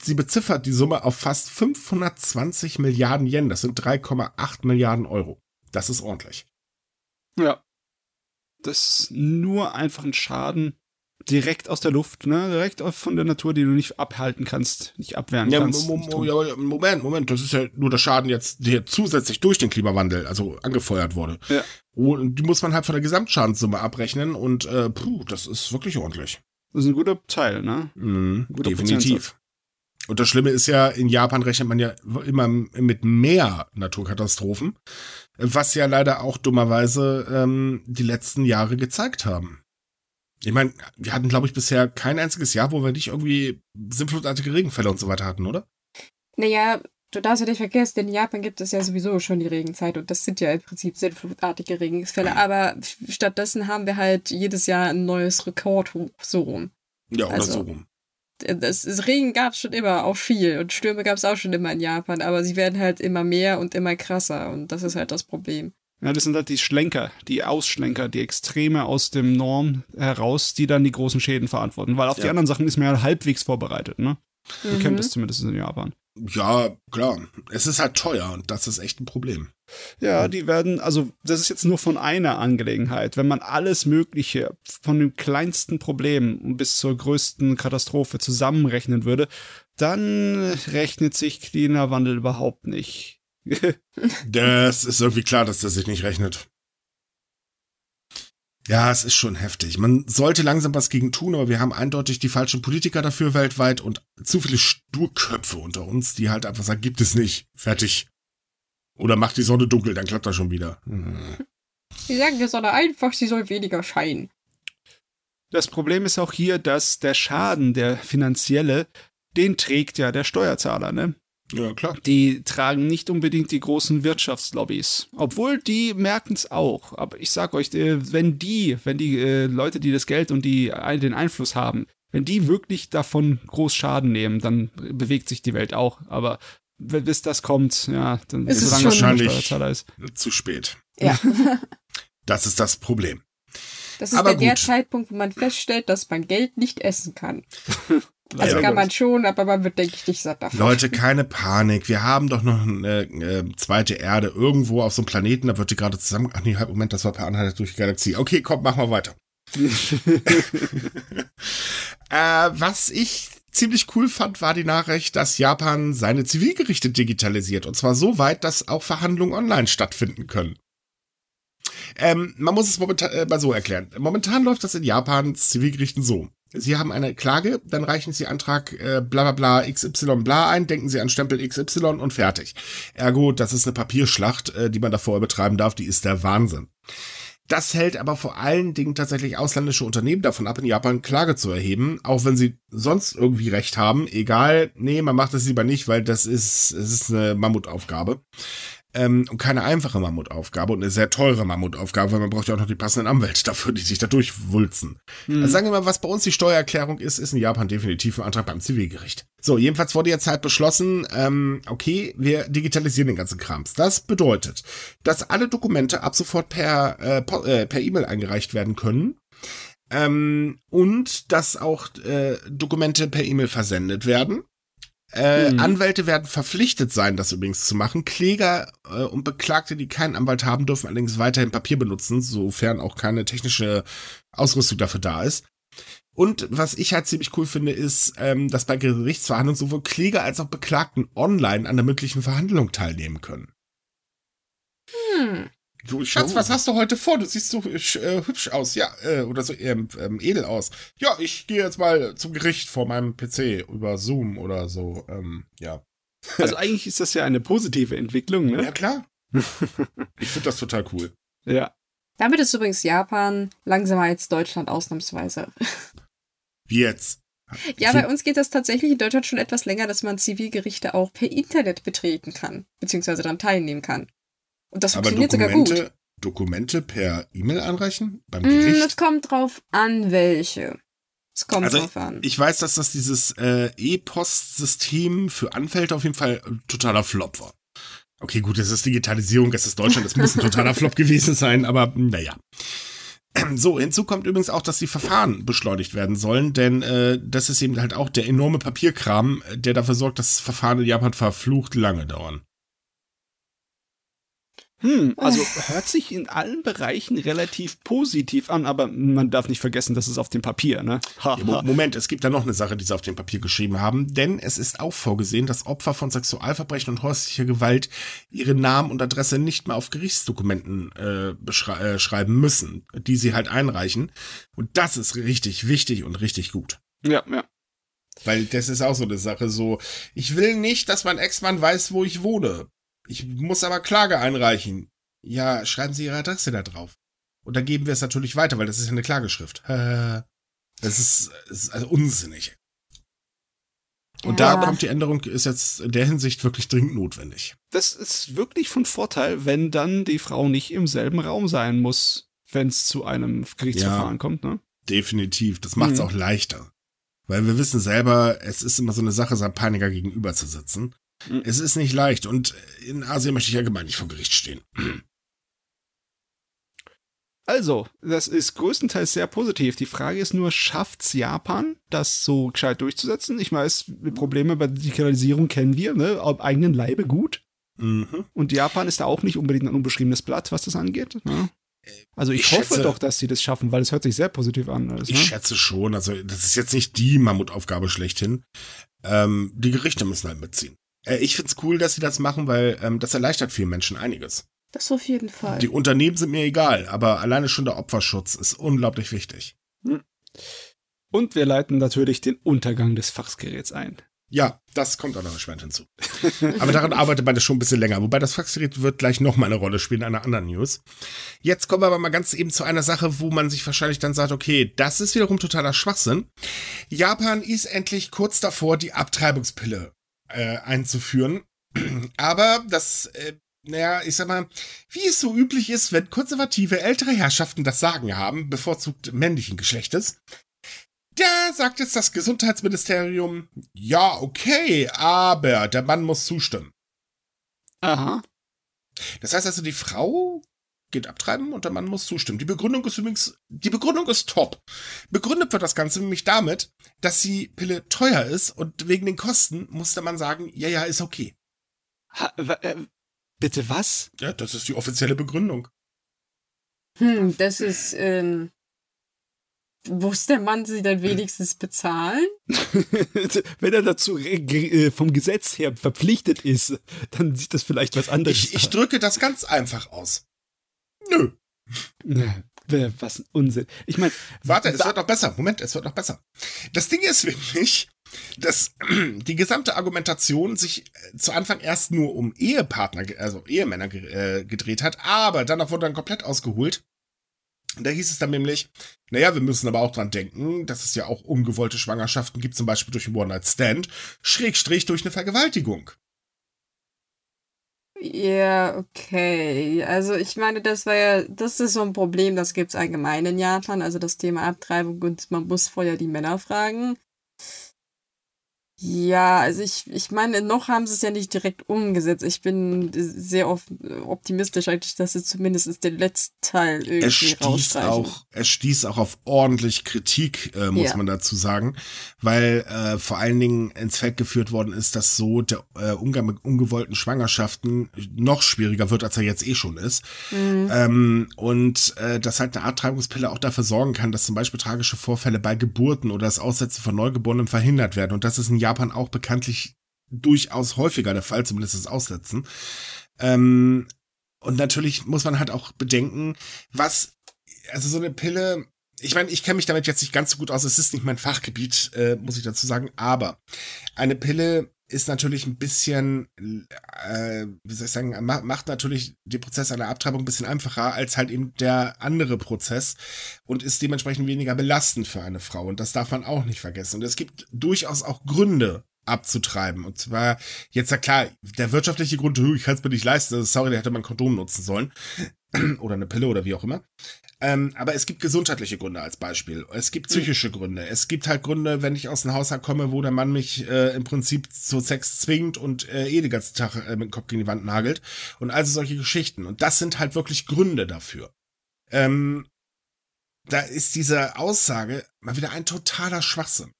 sie beziffert die Summe auf fast 520 Milliarden Yen. Das sind 3,8 Milliarden Euro. Das ist ordentlich. Ja. Das ist nur einfach ein Schaden direkt aus der Luft, ne? Direkt von der Natur, die du nicht abhalten kannst, nicht abwehren ja, kannst. Moment, Moment, das ist ja nur der Schaden jetzt, der zusätzlich durch den Klimawandel, also angefeuert wurde. Ja. Und die muss man halt von der Gesamtschadenssumme abrechnen und äh, puh, das ist wirklich ordentlich. Das ist ein guter Teil, ne? Mhm, definitiv. Und das Schlimme ist ja, in Japan rechnet man ja immer mit mehr Naturkatastrophen, was ja leider auch dummerweise ähm, die letzten Jahre gezeigt haben. Ich meine, wir hatten, glaube ich, bisher kein einziges Jahr, wo wir nicht irgendwie sinnflutartige Regenfälle und so weiter hatten, oder? Naja, du darfst ja nicht vergessen, in Japan gibt es ja sowieso schon die Regenzeit und das sind ja im Prinzip sinnflutartige Regenfälle. Aber stattdessen haben wir halt jedes Jahr ein neues Rekord so rum. Ja, oder also, so rum. Das, das Regen gab es schon immer, auch viel. Und Stürme gab es auch schon immer in Japan, aber sie werden halt immer mehr und immer krasser. Und das ist halt das Problem. Ja, das sind halt die Schlenker, die Ausschlenker, die Extreme aus dem Norm heraus, die dann die großen Schäden verantworten. Weil auf ja. die anderen Sachen ist man ja halbwegs vorbereitet, ne? Mhm. Ihr kennt das zumindest in Japan. Ja, klar. Es ist halt teuer und das ist echt ein Problem. Ja, die werden, also das ist jetzt nur von einer Angelegenheit. Wenn man alles Mögliche von dem kleinsten Problem bis zur größten Katastrophe zusammenrechnen würde, dann rechnet sich Klimawandel überhaupt nicht das ist irgendwie klar, dass das sich nicht rechnet. Ja, es ist schon heftig. Man sollte langsam was gegen tun, aber wir haben eindeutig die falschen Politiker dafür weltweit und zu viele Sturköpfe unter uns, die halt einfach sagen, gibt es nicht. Fertig. Oder macht die Sonne dunkel, dann klappt das schon wieder. Sie sagen der Sonne einfach, sie soll weniger scheinen. Das Problem ist auch hier, dass der Schaden, der finanzielle, den trägt ja der Steuerzahler, ne? Ja, klar. Die tragen nicht unbedingt die großen Wirtschaftslobbys. Obwohl die merken es auch. Aber ich sag euch, äh, wenn die, wenn die äh, Leute, die das Geld und die den Einfluss haben, wenn die wirklich davon groß Schaden nehmen, dann bewegt sich die Welt auch. Aber bis das kommt, ja, dann ist es wahrscheinlich ist. zu spät. Ja. [laughs] das ist das Problem. Das ist Aber der, der Zeitpunkt, wo man feststellt, dass man Geld nicht essen kann. [laughs] Also ja, kann man schon, aber man wird, denke ich, nicht satt davon. Leute, keine Panik. Wir haben doch noch eine äh, zweite Erde irgendwo auf so einem Planeten, da wird die gerade zusammen. Ach nee, halt, Moment, das war per Anhalt durch die Galaxie. Okay, komm, machen wir weiter. [laughs] äh, was ich ziemlich cool fand, war die Nachricht, dass Japan seine Zivilgerichte digitalisiert. Und zwar so weit, dass auch Verhandlungen online stattfinden können. Ähm, man muss es momentan äh, mal so erklären. Momentan läuft das in Japans Zivilgerichten so. Sie haben eine Klage, dann reichen Sie Antrag äh, bla bla bla XY bla ein, denken Sie an Stempel XY und fertig. Ergo, das ist eine Papierschlacht, äh, die man davor betreiben darf, die ist der Wahnsinn. Das hält aber vor allen Dingen tatsächlich ausländische Unternehmen davon ab, in Japan Klage zu erheben, auch wenn sie sonst irgendwie Recht haben. Egal, nee, man macht das lieber nicht, weil das ist, es ist eine Mammutaufgabe. Ähm, und keine einfache Mammutaufgabe und eine sehr teure Mammutaufgabe, weil man braucht ja auch noch die passenden Anwälte dafür, die sich da durchwulzen. Hm. Also sagen wir mal, was bei uns die Steuererklärung ist, ist in Japan definitiv ein Antrag beim Zivilgericht. So, jedenfalls wurde jetzt halt beschlossen, ähm, okay, wir digitalisieren den ganzen Krams. Das bedeutet, dass alle Dokumente ab sofort per äh, äh per E-Mail eingereicht werden können. Ähm, und dass auch äh, Dokumente per E-Mail versendet werden. Äh, mhm. Anwälte werden verpflichtet sein, das übrigens zu machen. Kläger äh, und Beklagte, die keinen Anwalt haben, dürfen allerdings weiterhin Papier benutzen, sofern auch keine technische Ausrüstung dafür da ist. Und was ich halt ziemlich cool finde, ist, ähm, dass bei Gerichtsverhandlungen sowohl Kläger als auch Beklagten online an der mündlichen Verhandlung teilnehmen können. Hm. Du, Schatz, oh. was hast du heute vor? Du siehst so äh, hübsch aus, ja, äh, oder so ähm, ähm, edel aus. Ja, ich gehe jetzt mal zum Gericht vor meinem PC über Zoom oder so, ähm, ja. Also eigentlich ist das ja eine positive Entwicklung, ne? Ja, klar. [laughs] ich finde das total cool. Ja. Damit ist übrigens Japan langsamer als Deutschland ausnahmsweise. Wie jetzt? Ja, bei uns geht das tatsächlich in Deutschland schon etwas länger, dass man Zivilgerichte auch per Internet betreten kann, beziehungsweise daran teilnehmen kann. Und das funktioniert sogar gut. Dokumente per E-Mail anreichen beim mm, Gericht? Es kommt drauf an, welche. Es kommt also drauf an. Ich weiß, dass das dieses äh, E-Post-System für Anwälte auf jeden Fall ein totaler Flop war. Okay, gut, es ist Digitalisierung, es ist Deutschland, es muss ein totaler Flop [laughs] gewesen sein, aber naja. [clears throat] So, hinzu kommt übrigens auch, dass die Verfahren beschleunigt werden sollen, denn äh, das ist eben halt auch der enorme Papierkram, der dafür sorgt, dass Verfahren in Japan verflucht lange dauern. Hm, also hört sich in allen Bereichen relativ positiv an, aber man darf nicht vergessen, das ist auf dem Papier, ne? Ha, ha. Moment, es gibt da noch eine Sache, die sie auf dem Papier geschrieben haben, denn es ist auch vorgesehen, dass Opfer von Sexualverbrechen und häuslicher Gewalt ihre Namen und Adresse nicht mehr auf Gerichtsdokumenten äh, äh, schreiben müssen, die sie halt einreichen. Und das ist richtig wichtig und richtig gut. Ja, ja. Weil das ist auch so eine Sache, so, ich will nicht, dass mein Ex-Mann weiß, wo ich wohne. Ich muss aber Klage einreichen. Ja, schreiben Sie Ihre Adresse da drauf. Und dann geben wir es natürlich weiter, weil das ist ja eine Klageschrift. Das ist, das ist also unsinnig. Und ja. da kommt die Änderung, ist jetzt in der Hinsicht wirklich dringend notwendig. Das ist wirklich von Vorteil, wenn dann die Frau nicht im selben Raum sein muss, wenn es zu einem Gerichtsverfahren ja, kommt, ne? Definitiv. Das macht es mhm. auch leichter. Weil wir wissen selber, es ist immer so eine Sache, seinem Peiniger gegenüber zu sitzen. Mhm. Es ist nicht leicht und in Asien möchte ich allgemein nicht vor Gericht stehen. Also, das ist größtenteils sehr positiv. Die Frage ist nur, schafft's Japan, das so gescheit durchzusetzen? Ich weiß, Probleme bei Digitalisierung kennen wir, ne? Auf eigenen Leibe gut. Mhm. Und Japan ist da auch nicht unbedingt ein unbeschriebenes Blatt, was das angeht. Ne? Also ich, ich hoffe schätze, doch, dass sie das schaffen, weil es hört sich sehr positiv an. Alles, ne? Ich schätze schon. Also das ist jetzt nicht die Mammutaufgabe schlechthin. Ähm, die Gerichte müssen halt mitziehen. Äh, ich find's cool, dass sie das machen, weil ähm, das erleichtert vielen Menschen einiges. Das auf jeden Fall. Die Unternehmen sind mir egal, aber alleine schon der Opferschutz ist unglaublich wichtig. Hm. Und wir leiten natürlich den Untergang des Faxgeräts ein. Ja, das kommt auch noch erschwerend hinzu. [laughs] Aber daran arbeitet man das schon ein bisschen länger. Wobei das Faxgerät wird gleich noch mal eine Rolle spielen in einer anderen News. Jetzt kommen wir aber mal ganz eben zu einer Sache, wo man sich wahrscheinlich dann sagt, okay, das ist wiederum totaler Schwachsinn. Japan ist endlich kurz davor, die Abtreibungspille äh, einzuführen. [clears throat] Aber das, äh, naja, ich sag mal, wie es so üblich ist, wenn konservative ältere Herrschaften das Sagen haben, bevorzugt männlichen Geschlechtes, da sagt jetzt das Gesundheitsministerium, ja, okay, aber der Mann muss zustimmen. Aha. Das heißt also, die Frau geht abtreiben und der Mann muss zustimmen. Die Begründung ist übrigens, die Begründung ist top. Begründet wird das Ganze nämlich damit, dass die Pille teuer ist und wegen den Kosten muss der Mann sagen, ja, ja, ist okay. Ha, äh, bitte was? Ja, das ist die offizielle Begründung. Hm, das ist, ähm, muss der Mann sie dann wenigstens bezahlen? [laughs] Wenn er dazu äh, vom Gesetz her verpflichtet ist, dann sieht das vielleicht was anderes. Ich, ich drücke das ganz einfach aus. Nö. [laughs] Was ein Unsinn. Ich meine. Warte, es wird noch besser. Moment, es wird noch besser. Das Ding ist nämlich, dass [clears throat] die gesamte Argumentation sich äh, zu Anfang erst nur um Ehepartner, also Ehemänner äh, gedreht hat, aber danach wurde dann komplett ausgeholt. Da hieß es dann nämlich, naja, wir müssen aber auch dran denken, dass es ja auch ungewollte Schwangerschaften gibt, zum Beispiel durch einen One-Night-Stand, Schrägstrich durch eine Vergewaltigung. Ja, okay. Also ich meine, das war ja, das ist so ein Problem, das gibt's allgemein in Japan, also das Thema Abtreibung und man muss vorher die Männer fragen. Ja, also ich, ich meine, noch haben sie es ja nicht direkt umgesetzt. Ich bin sehr oft optimistisch eigentlich, dass sie zumindest den letzten Teil irgendwie es stieß auch, Es stieß auch auf ordentlich Kritik, äh, muss ja. man dazu sagen, weil äh, vor allen Dingen ins Feld geführt worden ist, dass so der äh, Umgang mit ungewollten Schwangerschaften noch schwieriger wird, als er jetzt eh schon ist. Mhm. Ähm, und äh, dass halt eine Abtreibungspille auch dafür sorgen kann, dass zum Beispiel tragische Vorfälle bei Geburten oder das Aussetzen von Neugeborenen verhindert werden. Und das ist ein Japan auch bekanntlich durchaus häufiger der Fall, zumindest das Aussetzen. Ähm, Und natürlich muss man halt auch bedenken, was, also so eine Pille, ich meine, ich kenne mich damit jetzt nicht ganz so gut aus, es ist nicht mein Fachgebiet, äh, muss ich dazu sagen, aber eine Pille ist natürlich ein bisschen, äh, wie soll ich sagen, macht natürlich den Prozess einer Abtreibung ein bisschen einfacher als halt eben der andere Prozess und ist dementsprechend weniger belastend für eine Frau. Und das darf man auch nicht vergessen. Und es gibt durchaus auch Gründe, abzutreiben. Und zwar, jetzt ja klar, der wirtschaftliche Grund, ich kann es mir nicht leisten, also sorry, da hätte man Kondom nutzen sollen. [clears throat] oder eine Pille oder wie auch immer. Ähm, aber es gibt gesundheitliche Gründe als Beispiel. Es gibt psychische Gründe. Es gibt halt Gründe, wenn ich aus einem Haushalt komme, wo der Mann mich äh, im Prinzip zu Sex zwingt und äh, eh den ganzen Tag äh, mit dem Kopf gegen die Wand nagelt. Und also solche Geschichten. Und das sind halt wirklich Gründe dafür. Ähm, da ist diese Aussage mal wieder ein totaler Schwachsinn.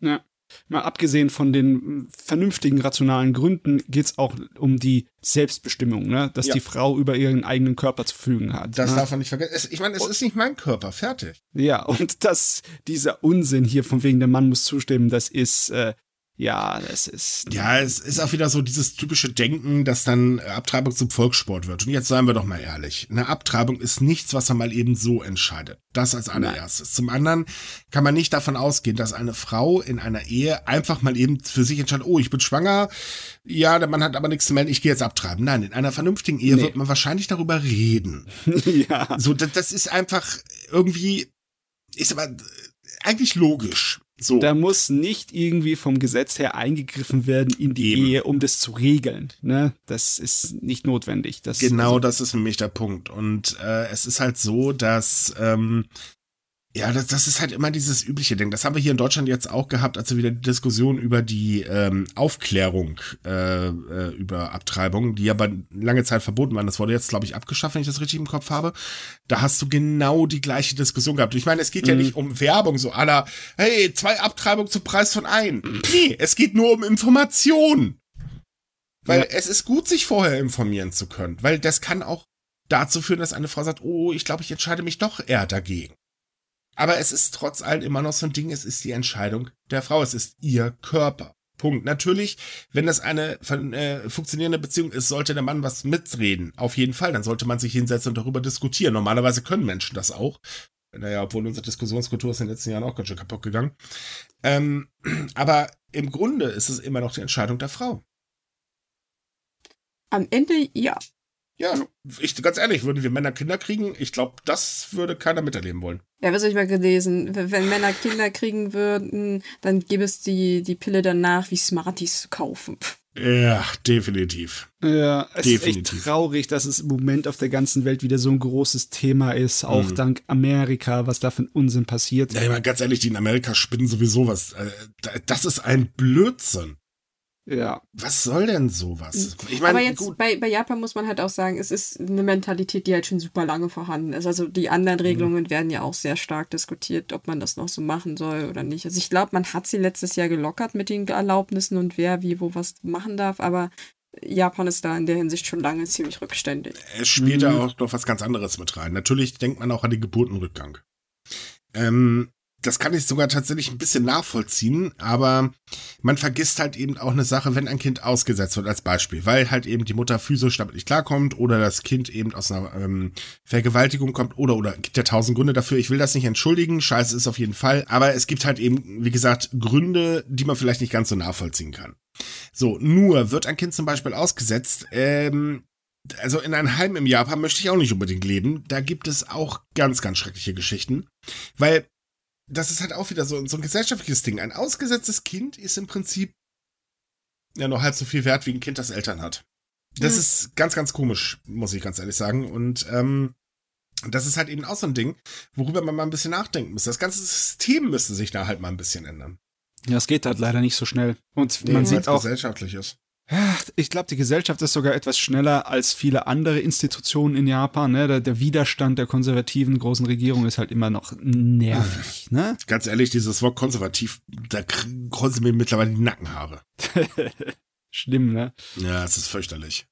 Ja mal abgesehen von den vernünftigen, rationalen Gründen, geht's auch um die Selbstbestimmung, ne? dass ja. die Frau über ihren eigenen Körper zu fügen hat. Das ne? darf man nicht vergessen. Ich meine, es ist nicht mein Körper, fertig. Ja, und [laughs] das, dieser Unsinn hier von wegen, der Mann muss zustimmen, das ist äh, ja, das ist. Ja, es ist auch wieder so dieses typische Denken, dass dann Abtreibung zum Volkssport wird. Und jetzt seien wir doch mal ehrlich. Eine Abtreibung ist nichts, was man mal eben so entscheidet. Das als allererstes. Nein. Zum anderen kann man nicht davon ausgehen, dass eine Frau in einer Ehe einfach mal eben für sich entscheidet, oh, ich bin schwanger. Ja, der Mann hat aber nichts zu melden, ich gehe jetzt abtreiben. Nein, in einer vernünftigen Ehe nee. wird man wahrscheinlich darüber reden. [laughs] ja. So, das, das ist einfach irgendwie, ist aber eigentlich logisch. So. Da muss nicht irgendwie vom Gesetz her eingegriffen werden in die Eben. Ehe, um das zu regeln. Ne? Das ist nicht notwendig. Das, genau also, das ist nämlich der Punkt. Und äh, es ist halt so, dass ähm, ja, das, das ist halt immer dieses übliche Ding. Das haben wir hier in Deutschland jetzt auch gehabt, als wir wieder die Diskussion über die ähm, Aufklärung äh, äh, über Abtreibung, die aber lange Zeit verboten waren. Das wurde jetzt, glaube ich, abgeschafft, wenn ich das richtig im Kopf habe. Da hast du genau die gleiche Diskussion gehabt. Ich meine, es geht mhm. ja nicht um Werbung, so aller, hey, zwei Abtreibungen zum Preis von ein. Nee, es geht nur um Information. Weil ja. es ist gut, sich vorher informieren zu können, weil das kann auch dazu führen, dass eine Frau sagt, oh, ich glaube, ich entscheide mich doch eher dagegen. Aber es ist trotz allem immer noch so ein Ding, es ist die Entscheidung der Frau, es ist ihr Körper. Punkt. Natürlich, wenn das eine äh, funktionierende Beziehung ist, sollte der Mann was mitreden. Auf jeden Fall. Dann sollte man sich hinsetzen und darüber diskutieren. Normalerweise können Menschen das auch. Naja, obwohl unsere Diskussionskultur ist in den letzten Jahren auch ganz schön kaputt gegangen. Ähm, [clears throat] aber im Grunde ist es immer noch die Entscheidung der Frau. Am Ende ja. Ja, ich, ganz ehrlich, würden wir Männer Kinder kriegen, ich glaube, das würde keiner miterleben wollen. Ja, was habe ich mal gelesen? Wenn Männer Kinder kriegen würden, dann gäbe es die, die Pille danach, wie Smarties zu kaufen. Ja, definitiv. Ja, es definitiv. ist echt traurig, dass es im Moment auf der ganzen Welt wieder so ein großes Thema ist, auch mhm. dank Amerika, was da für ein Unsinn passiert. Ja, ich meine, ganz ehrlich, die in Amerika spinnen sowieso was. Äh, das ist ein Blödsinn. Ja. Was soll denn sowas? Ich meine, Aber jetzt gut. Bei, bei Japan muss man halt auch sagen, es ist eine Mentalität, die halt schon super lange vorhanden ist. Also die anderen mhm. Regelungen mhm. werden ja auch sehr stark diskutiert, ob man das noch so machen soll oder nicht. Also ich glaube, man hat sie letztes Jahr gelockert mit den Erlaubnissen und wer wie wo was machen darf, aber Japan ist da in der Hinsicht schon lange ziemlich rückständig. Es spielt mhm. ja auch noch was ganz anderes mit rein. Natürlich denkt man auch an den Geburtenrückgang. Ähm, das kann ich sogar tatsächlich ein bisschen nachvollziehen, aber man vergisst halt eben auch eine Sache, wenn ein Kind ausgesetzt wird als Beispiel, weil halt eben die Mutter physisch damit nicht klarkommt oder das Kind eben aus einer ähm, Vergewaltigung kommt oder oder gibt ja tausend Gründe dafür. Ich will das nicht entschuldigen, scheiße ist auf jeden Fall, aber es gibt halt eben, wie gesagt, Gründe, die man vielleicht nicht ganz so nachvollziehen kann. So, nur wird ein Kind zum Beispiel ausgesetzt, ähm, also in einem Heim im Japan möchte ich auch nicht unbedingt leben. Da gibt es auch ganz, ganz schreckliche Geschichten. Weil das ist halt auch wieder so, so ein gesellschaftliches Ding. Ein ausgesetztes Kind ist im Prinzip ja nur halb so viel wert, wie ein Kind, das Eltern hat. Das mhm. ist ganz, ganz komisch, muss ich ganz ehrlich sagen. Und ähm, das ist halt eben auch so ein Ding, worüber man mal ein bisschen nachdenken muss. Das ganze System müsste sich da halt mal ein bisschen ändern. Ja, es geht halt leider nicht so schnell. Und nee, man sieht auch gesellschaftlich ist. Ich glaube, die Gesellschaft ist sogar etwas schneller als viele andere Institutionen in Japan. Ne? Der, der, Widerstand der konservativen großen Regierung ist halt immer noch nervig. Ne? Ganz ehrlich, dieses Wort konservativ, da kreuzen mir mittlerweile die Nackenhaare. [laughs] Schlimm, ne? Ja, es ist fürchterlich.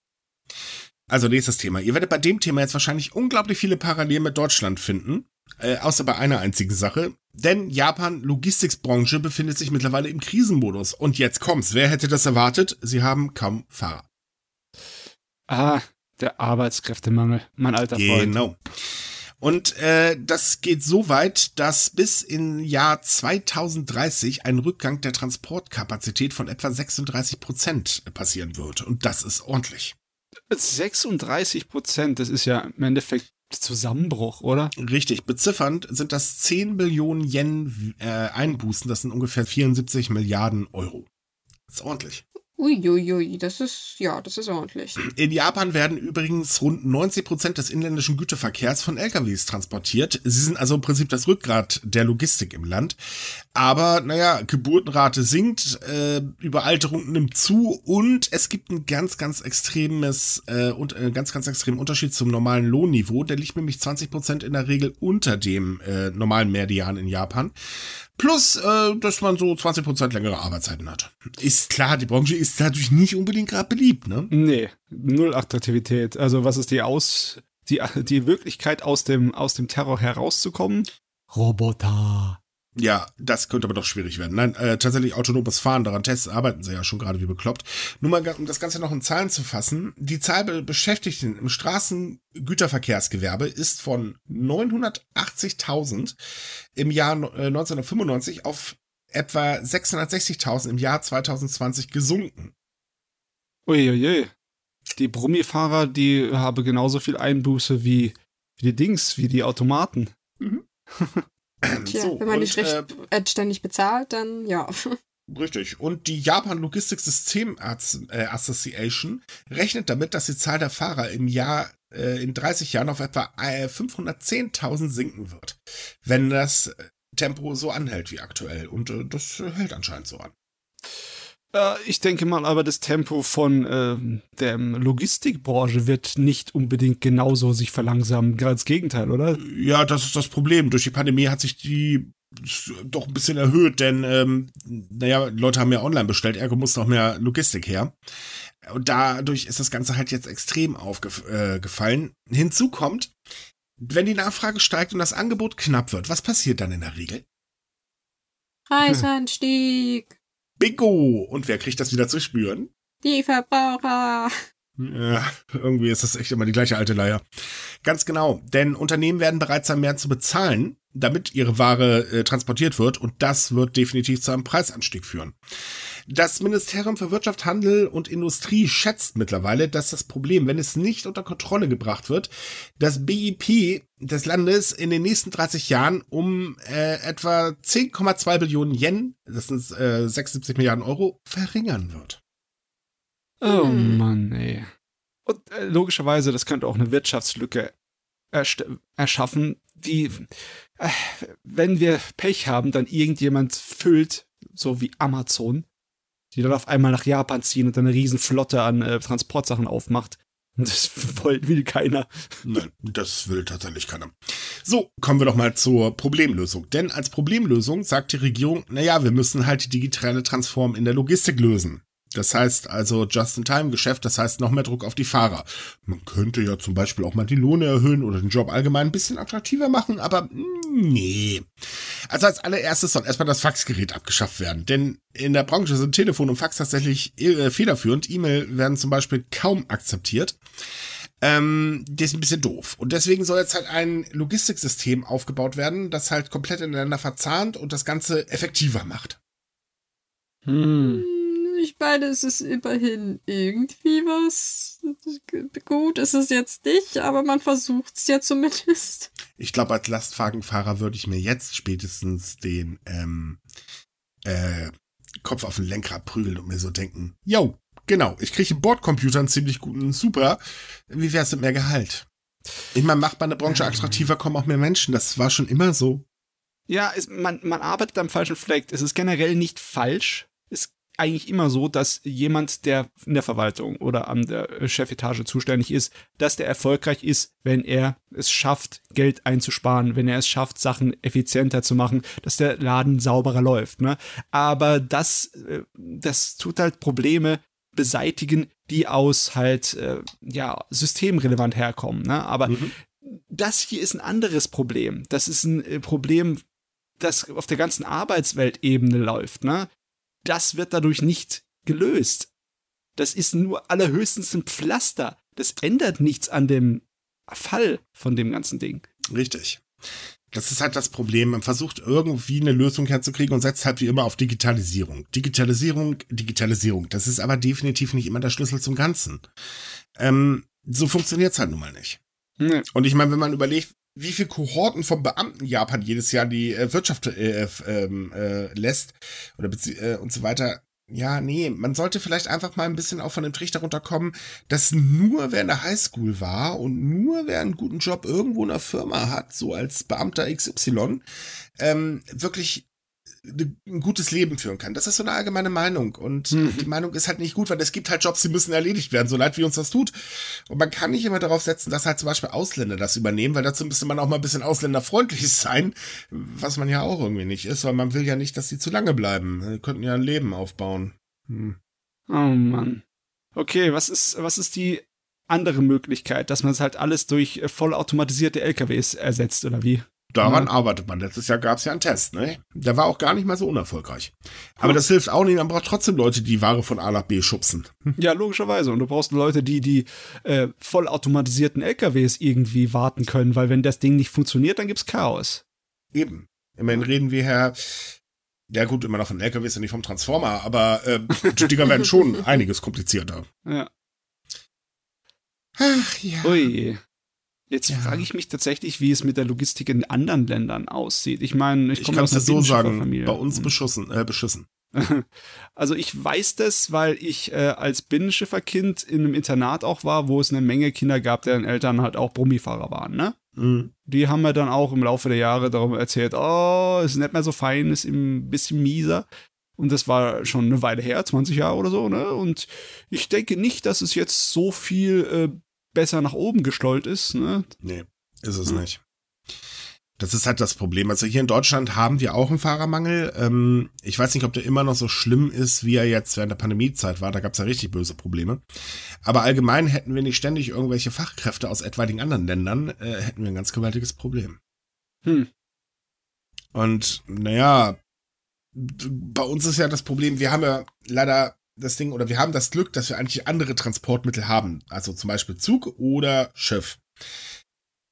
Also nächstes Thema. Ihr werdet bei dem Thema jetzt wahrscheinlich unglaublich viele Parallelen mit Deutschland finden. Äh, außer bei einer einzigen Sache. Denn Japan Logistikbranche befindet sich mittlerweile im Krisenmodus. Und jetzt kommt's. Wer hätte das erwartet? Sie haben kaum Fahrer. Ah, Der Arbeitskräftemangel, mein alter Freund. Genau. Und äh, das geht so weit, dass bis im Jahr 2030 ein Rückgang der Transportkapazität von etwa 36 Prozent passieren wird. Und das ist ordentlich. 36 Prozent, das ist ja im Endeffekt Zusammenbruch, oder? Richtig, beziffernd sind das 10 Billionen Yen äh, Einbußen, das sind ungefähr 74 Milliarden Euro. Das ist ordentlich. Uiuiui, das ist, ja, das ist ordentlich. In Japan werden übrigens rund 90 Prozent des inländischen Güterverkehrs von LKWs transportiert. Sie sind also im Prinzip das Rückgrat der Logistik im Land. Aber, naja, Geburtenrate sinkt, äh, Überalterung nimmt zu und es gibt ein ganz, ganz extremes äh, und äh, ganz, ganz extremen Unterschied zum normalen Lohnniveau. Der liegt nämlich 20 Prozent in der Regel unter dem äh, normalen Median in Japan. Plus, äh, dass man so 20% längere Arbeitszeiten hat. Ist klar, die Branche ist dadurch nicht unbedingt gerade beliebt, ne? Nee, null Attraktivität. Also was ist die Aus, die, die Wirklichkeit aus dem, aus dem Terror herauszukommen? Roboter. Ja, das könnte aber doch schwierig werden. Nein, äh, tatsächlich autonomes Fahren, daran testen, arbeiten sie ja schon gerade wie bekloppt. Nur mal, um das Ganze noch in Zahlen zu fassen. Die Zahl Beschäftigten im Straßengüterverkehrsgewerbe ist von 980.000 im Jahr äh, 1995 auf etwa 660.000 im Jahr 2020 gesunken. Uiuiui. Die Brummifahrer, die haben genauso viel Einbuße wie, wie die Dings, wie die Automaten. Mhm. [laughs] Tja, so, wenn man und, nicht recht äh, ständig bezahlt, dann ja. [laughs] Richtig. Und die Japan Logistics System äh, Association rechnet damit, dass die Zahl der Fahrer im Jahr äh, in 30 Jahren auf etwa 510.000 sinken wird, wenn das Tempo so anhält wie aktuell. Und das hält anscheinend so an. Ich denke mal, aber das Tempo von äh, der Logistikbranche wird nicht unbedingt genauso sich verlangsamen. Ganz Gegenteil, oder? Ja, das ist das Problem. Durch die Pandemie hat sich die doch ein bisschen erhöht, denn ähm, naja, Leute haben ja online bestellt, ergo muss noch mehr Logistik her. Und dadurch ist das Ganze halt jetzt extrem aufgefallen. Äh, Hinzu kommt, wenn die Nachfrage steigt und das Angebot knapp wird, was passiert dann in der Regel? Preisanstieg. Bingo! Und wer kriegt das wieder zu spüren? Die Verbraucher. Ja, irgendwie ist das echt immer die gleiche alte Leier. Ganz genau, denn Unternehmen werden bereits sein, mehr zu bezahlen, damit ihre Ware äh, transportiert wird und das wird definitiv zu einem Preisanstieg führen. Das Ministerium für Wirtschaft, Handel und Industrie schätzt mittlerweile, dass das Problem, wenn es nicht unter Kontrolle gebracht wird, das BIP des Landes in den nächsten 30 Jahren um äh, etwa 10,2 Billionen Yen, das sind äh, 76 Milliarden Euro, verringern wird. Oh hm. Mann, ey. Und äh, logischerweise, das könnte auch eine Wirtschaftslücke erschaffen, die, äh, wenn wir Pech haben, dann irgendjemand füllt, so wie Amazon, die dann auf einmal nach Japan ziehen und dann eine riesen Flotte an äh, Transportsachen aufmacht. Und [laughs] das will keiner. Nein, das will tatsächlich keiner. So, kommen wir doch mal zur Problemlösung. Denn als Problemlösung sagt die Regierung, naja, wir müssen halt die digitale Transform in der Logistik lösen. Das heißt also Just-in-Time-Geschäft, das heißt noch mehr Druck auf die Fahrer. Man könnte ja zum Beispiel auch mal die Lohne erhöhen oder den Job allgemein ein bisschen attraktiver machen, aber nee. Also als allererstes soll erstmal das Faxgerät abgeschafft werden, denn in der Branche sind Telefon und Fax tatsächlich äh, federführend. E-Mail werden zum Beispiel kaum akzeptiert. Ähm, das ist ein bisschen doof. Und deswegen soll jetzt halt ein Logistiksystem aufgebaut werden, das halt komplett ineinander verzahnt und das Ganze effektiver macht. Hm ich meine, es ist immerhin irgendwie was. Gut ist es jetzt nicht, aber man versucht es ja zumindest. Ich glaube, als Lastwagenfahrer würde ich mir jetzt spätestens den ähm, äh, Kopf auf den Lenkrad prügeln und mir so denken, yo, genau, ich kriege im Bordcomputer einen ziemlich guten Super. Wie wär's mit mehr Gehalt? Ich meine, macht meine Branche attraktiver, kommen auch mehr Menschen. Das war schon immer so. Ja, es, man, man arbeitet am falschen Fleck. Es ist generell nicht falsch. Es eigentlich immer so, dass jemand, der in der Verwaltung oder an der Chefetage zuständig ist, dass der erfolgreich ist, wenn er es schafft, Geld einzusparen, wenn er es schafft, Sachen effizienter zu machen, dass der Laden sauberer läuft. Ne? Aber das, äh, das tut halt Probleme beseitigen, die aus halt äh, ja systemrelevant herkommen. Ne? Aber mhm. das hier ist ein anderes Problem. Das ist ein äh, Problem, das auf der ganzen Arbeitsweltebene läuft. Ne? Das wird dadurch nicht gelöst. Das ist nur allerhöchstens ein Pflaster. das ändert nichts an dem Fall von dem ganzen Ding. Richtig. Das ist halt das Problem. Man versucht irgendwie eine Lösung herzukriegen und setzt halt wie immer auf Digitalisierung. Digitalisierung, Digitalisierung. Das ist aber definitiv nicht immer der Schlüssel zum Ganzen. Ähm, so funktioniert's halt nun mal nicht. Nee. Und ich meine, wenn man überlegt, wie viel Kohorten von Beamten Japan jedes Jahr die äh, Wirtschaft äh, ähm, äh, lässt oder äh, und so weiter, ja, nee, man sollte vielleicht einfach mal ein bisschen auch von dem Trichter runterkommen, dass nur wer in der Highschool war und nur wer einen guten Job irgendwo in der Firma hat, so als Beamter XY, ähm, wirklich ein gutes Leben führen kann. Das ist so eine allgemeine Meinung. Und mhm. die Meinung ist halt nicht gut, weil es gibt halt Jobs, die müssen erledigt werden, so leid wie uns das tut. Und man kann nicht immer darauf setzen, dass halt zum Beispiel Ausländer das übernehmen, weil dazu müsste man auch mal ein bisschen ausländerfreundlich [laughs] sein, was man ja auch irgendwie nicht ist, weil man will ja nicht, dass sie zu lange bleiben. Die könnten ja ein Leben aufbauen. Hm. Oh Mann. Okay, was ist, was ist die andere Möglichkeit, dass man es halt alles durch vollautomatisierte LKWs ersetzt, oder wie? Daran mhm. arbeitet man. Letztes Jahr gab es ja einen Test, ne? Der war auch gar nicht mal so unerfolgreich. Aber das hilft auch nicht, man braucht trotzdem Leute, die Ware von A nach B schubsen. [laughs] Ja, logischerweise. Und du brauchst Leute, die die äh, vollautomatisierten LKWs irgendwie warten können, weil wenn das Ding nicht funktioniert, dann gibt's Chaos. Eben. Immerhin reden wir her, ja gut, immer noch von LKWs und nicht vom Transformer, aber äh, die Dinger werden [laughs] schon einiges komplizierter. Ja. Ach ja. Ui. Jetzt ja. frage ich mich tatsächlich, wie es mit der Logistik in anderen Ländern aussieht. Ich meine, ich komme aus einer so sagen. Bei uns beschussen, äh, beschissen. [laughs] Also ich weiß das, weil ich äh, als Binnenschifferkind in einem Internat auch war, wo es eine Menge Kinder gab, deren Eltern halt auch Brummifahrer waren, ne? Mhm. Die haben mir dann auch im Laufe der Jahre darum erzählt, oh, ist nicht mehr so fein, ist ein bisschen mieser. Und das war schon eine Weile her, 20 Jahre oder so, ne? Und ich denke nicht, dass es jetzt so viel äh, besser nach oben gestollt ist. Ne? Nee, ist es hm. nicht. Das ist halt das Problem. Also hier in Deutschland haben wir auch einen Fahrermangel. Ähm, ich weiß nicht, ob der immer noch so schlimm ist, wie er jetzt während der Pandemiezeit war. Da gab es ja richtig böse Probleme. Aber allgemein hätten wir nicht ständig irgendwelche Fachkräfte aus etwaigen anderen Ländern, äh, hätten wir ein ganz gewaltiges Problem. Hm. Und naja, bei uns ist ja das Problem, wir haben ja leider das Ding, oder wir haben das Glück, dass wir eigentlich andere Transportmittel haben. Also zum Beispiel Zug oder Schiff.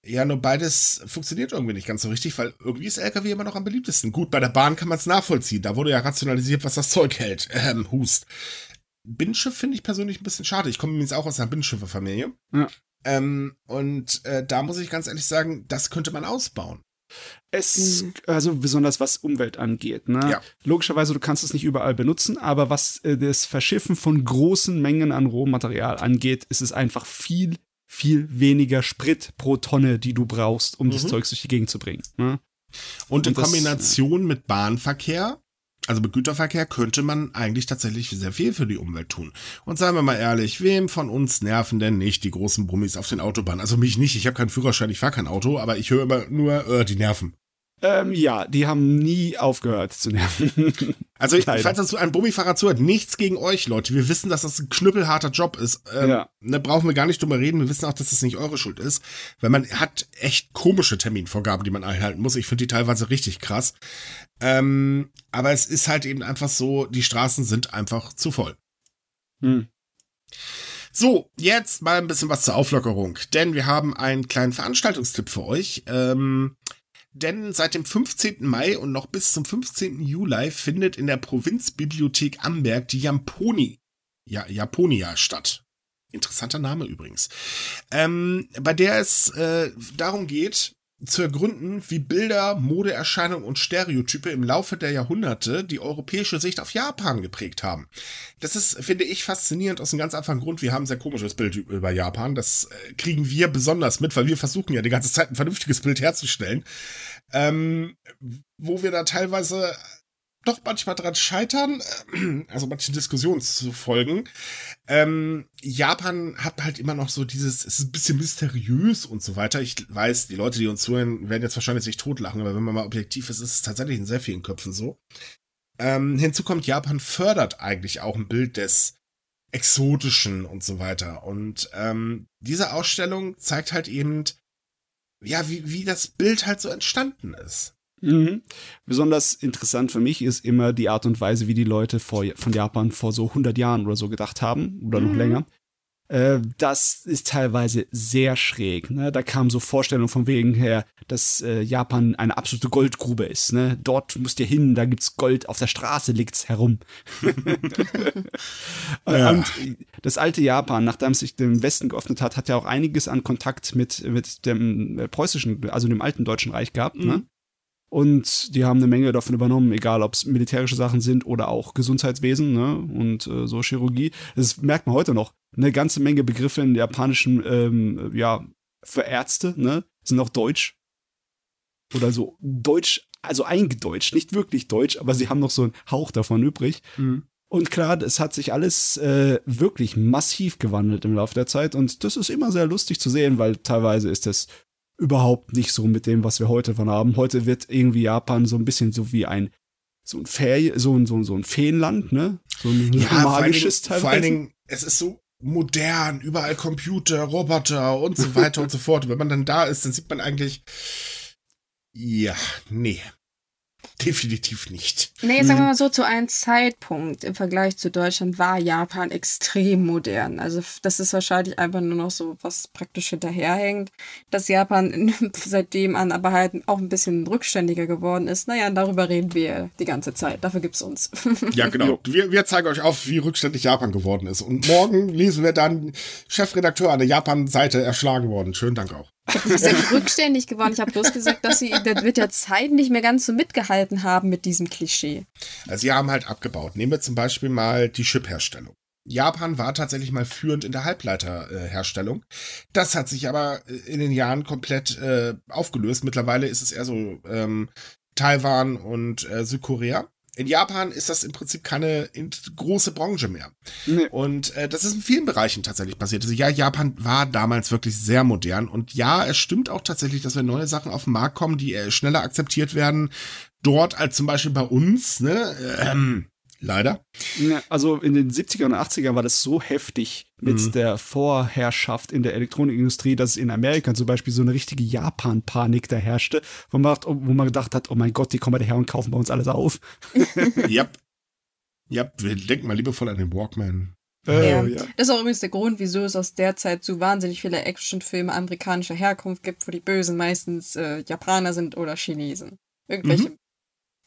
Ja, nur beides funktioniert irgendwie nicht ganz so richtig, weil irgendwie ist LKW immer noch am beliebtesten. Gut, bei der Bahn kann man es nachvollziehen. Da wurde ja rationalisiert, was das [laughs] Zeug hält. Ähm, Hust. Binnenschiff finde ich persönlich ein bisschen schade. Ich komme übrigens auch aus einer Binnenschifferfamilie. Ja. Ähm, und äh, da muss ich ganz ehrlich sagen, das könnte man ausbauen. Es, mhm. also besonders was Umwelt angeht. Ne? Ja. Logischerweise, du kannst es nicht überall benutzen, aber was äh, das Verschiffen von großen Mengen an Rohmaterial angeht, ist es einfach viel, viel weniger Sprit pro Tonne, die du brauchst, um mhm. das Zeug durch die Gegend zu bringen. Ne? Und, Und in das, Kombination mit Bahnverkehr also mit Güterverkehr könnte man eigentlich tatsächlich sehr viel für die Umwelt tun. Und seien wir mal ehrlich, wem von uns nerven denn nicht die großen Brummis auf den Autobahnen? Also mich nicht, ich habe keinen Führerschein, ich fahre kein Auto, aber ich höre immer nur, äh, die nerven. Ähm, ja, die haben nie aufgehört zu nerven. [laughs] also, ich, falls dazu ein Bummifahrer zuhört, nichts gegen euch, Leute. Wir wissen, dass das ein knüppelharter Job ist. Ähm, ja. Ne, brauchen wir gar nicht drüber reden. Wir wissen auch, dass das nicht eure Schuld ist. Weil man hat echt komische Terminvorgaben, die man einhalten muss. Ich finde die teilweise richtig krass. Ähm, aber es ist halt eben einfach so, die Straßen sind einfach zu voll. Hm. So, jetzt mal ein bisschen was zur Auflockerung, denn wir haben einen kleinen Veranstaltungstipp für euch. Ähm, denn seit dem 15. Mai und noch bis zum 15. Juli findet in der Provinzbibliothek Amberg die Jamponi, ja, Japonia statt. Interessanter Name übrigens. Ähm, bei der es äh, darum geht, zu ergründen, wie Bilder, Modeerscheinungen und Stereotype im Laufe der Jahrhunderte die europäische Sicht auf Japan geprägt haben. Das ist, finde ich, faszinierend aus einem ganz einfachen Grund. Wir haben ein sehr komisches Bild über Japan. Das äh, kriegen wir besonders mit, weil wir versuchen ja die ganze Zeit ein vernünftiges Bild herzustellen. Ähm, wo wir da teilweise doch manchmal dran scheitern, äh, [clears throat] also manchen Diskussionen zu folgen. Ähm, Japan hat halt immer noch so dieses, es ist ein bisschen mysteriös und so weiter. Ich weiß, die Leute, die uns zuhören, werden jetzt wahrscheinlich sich totlachen, aber wenn man mal objektiv ist, ist es tatsächlich in sehr vielen Köpfen so. Ähm, hinzu kommt, Japan fördert eigentlich auch ein Bild des Exotischen und so weiter. Und ähm, diese Ausstellung zeigt halt eben, ja, wie, wie das Bild halt so entstanden ist. Mhm. Besonders interessant für mich ist immer die Art und Weise, wie die Leute vor, von Japan vor so 100 Jahren oder so gedacht haben oder mhm. noch länger. äh, das ist teilweise sehr schräg. Ne? Da kamen so Vorstellungen von wegen her, dass äh, Japan eine absolute Goldgrube ist. Ne? Dort müsst ihr hin, da gibt's Gold, auf der Straße liegt's herum. [laughs] ja. Und das alte Japan, nachdem es sich dem Westen geöffnet hat, hat ja auch einiges an Kontakt mit, mit dem äh, preußischen, also dem alten Deutschen Reich gehabt. Ne? Mhm. Ne? Und die haben eine Menge davon übernommen, egal ob es militärische Sachen sind oder auch Gesundheitswesen ne? und äh, so Chirurgie. Das merkt man heute noch. Eine ganze Menge Begriffe in japanischen, ähm, ja, für Ärzte, ne, sind auch deutsch. Oder so deutsch, also eingedeutscht, nicht wirklich deutsch, aber sie haben noch so einen Hauch davon übrig. Mhm. Und klar, es hat sich alles äh, wirklich massiv gewandelt im Laufe der Zeit und das ist immer sehr lustig zu sehen, weil teilweise ist das überhaupt nicht so mit dem, was wir heute von haben. Heute wird irgendwie Japan so ein bisschen so wie ein so ein Ferien, so ein, so ein, so ein Feenland, ne? So ein ja, magisches teilweise. Vor allen Dingen, es ist so modern, überall Computer, Roboter und so weiter und so fort. Und wenn man dann da ist, dann sieht man eigentlich, ja, nee. Definitiv nicht. Nee, sagen wir hm. mal so, zu einem Zeitpunkt im Vergleich zu Deutschland war Japan extrem modern. Also das ist wahrscheinlich einfach nur noch so, was praktisch hinterherhängt. Dass Japan [laughs] seitdem an aber halt auch ein bisschen rückständiger geworden ist. Naja, darüber reden wir die ganze Zeit. Dafür gibt's uns. [laughs] Ja, genau. Wir, wir zeigen euch auf, wie rückständig Japan geworden ist. Und morgen lesen wir dann Chefredakteur an der Japan-Seite erschlagen worden. Schönen Dank auch. Ich habe gesagt, rückständig geworden. Ich habe bloß gesagt, dass sie mit der Zeit nicht mehr ganz so mitgehalten haben mit diesem Klischee. Also sie haben halt abgebaut. Nehmen wir zum Beispiel mal die Chip-Herstellung. Japan war tatsächlich mal führend in der Halbleiterherstellung. Das hat sich aber in den Jahren komplett äh, aufgelöst. Mittlerweile ist es eher so ähm, Taiwan und äh, Südkorea in Japan ist das im Prinzip keine große Branche mehr. Nee. Und äh, das ist in vielen Bereichen tatsächlich passiert. Also ja, Japan war damals wirklich sehr modern. Und ja, es stimmt auch tatsächlich, dass wenn neue Sachen auf den Markt kommen, die äh, schneller akzeptiert werden, dort als zum Beispiel bei uns, ne? Ähm, Leider. Ja, also in den 70er und 80er war das so heftig mit mhm. der Vorherrschaft in der Elektronikindustrie, dass in Amerika zum Beispiel so eine richtige Japan-Panik da herrschte, wo man, wo man gedacht hat, oh mein Gott, die kommen daher und kaufen bei uns alles auf. [laughs] [laughs] ja. Ja, wir denken mal liebevoll an den Walkman. Äh, ja. ja. Das ist auch übrigens der Grund, wieso es aus der Zeit so wahnsinnig viele Actionfilme amerikanischer Herkunft gibt, wo die Bösen meistens äh, Japaner sind oder Chinesen. Irgendwelche mhm.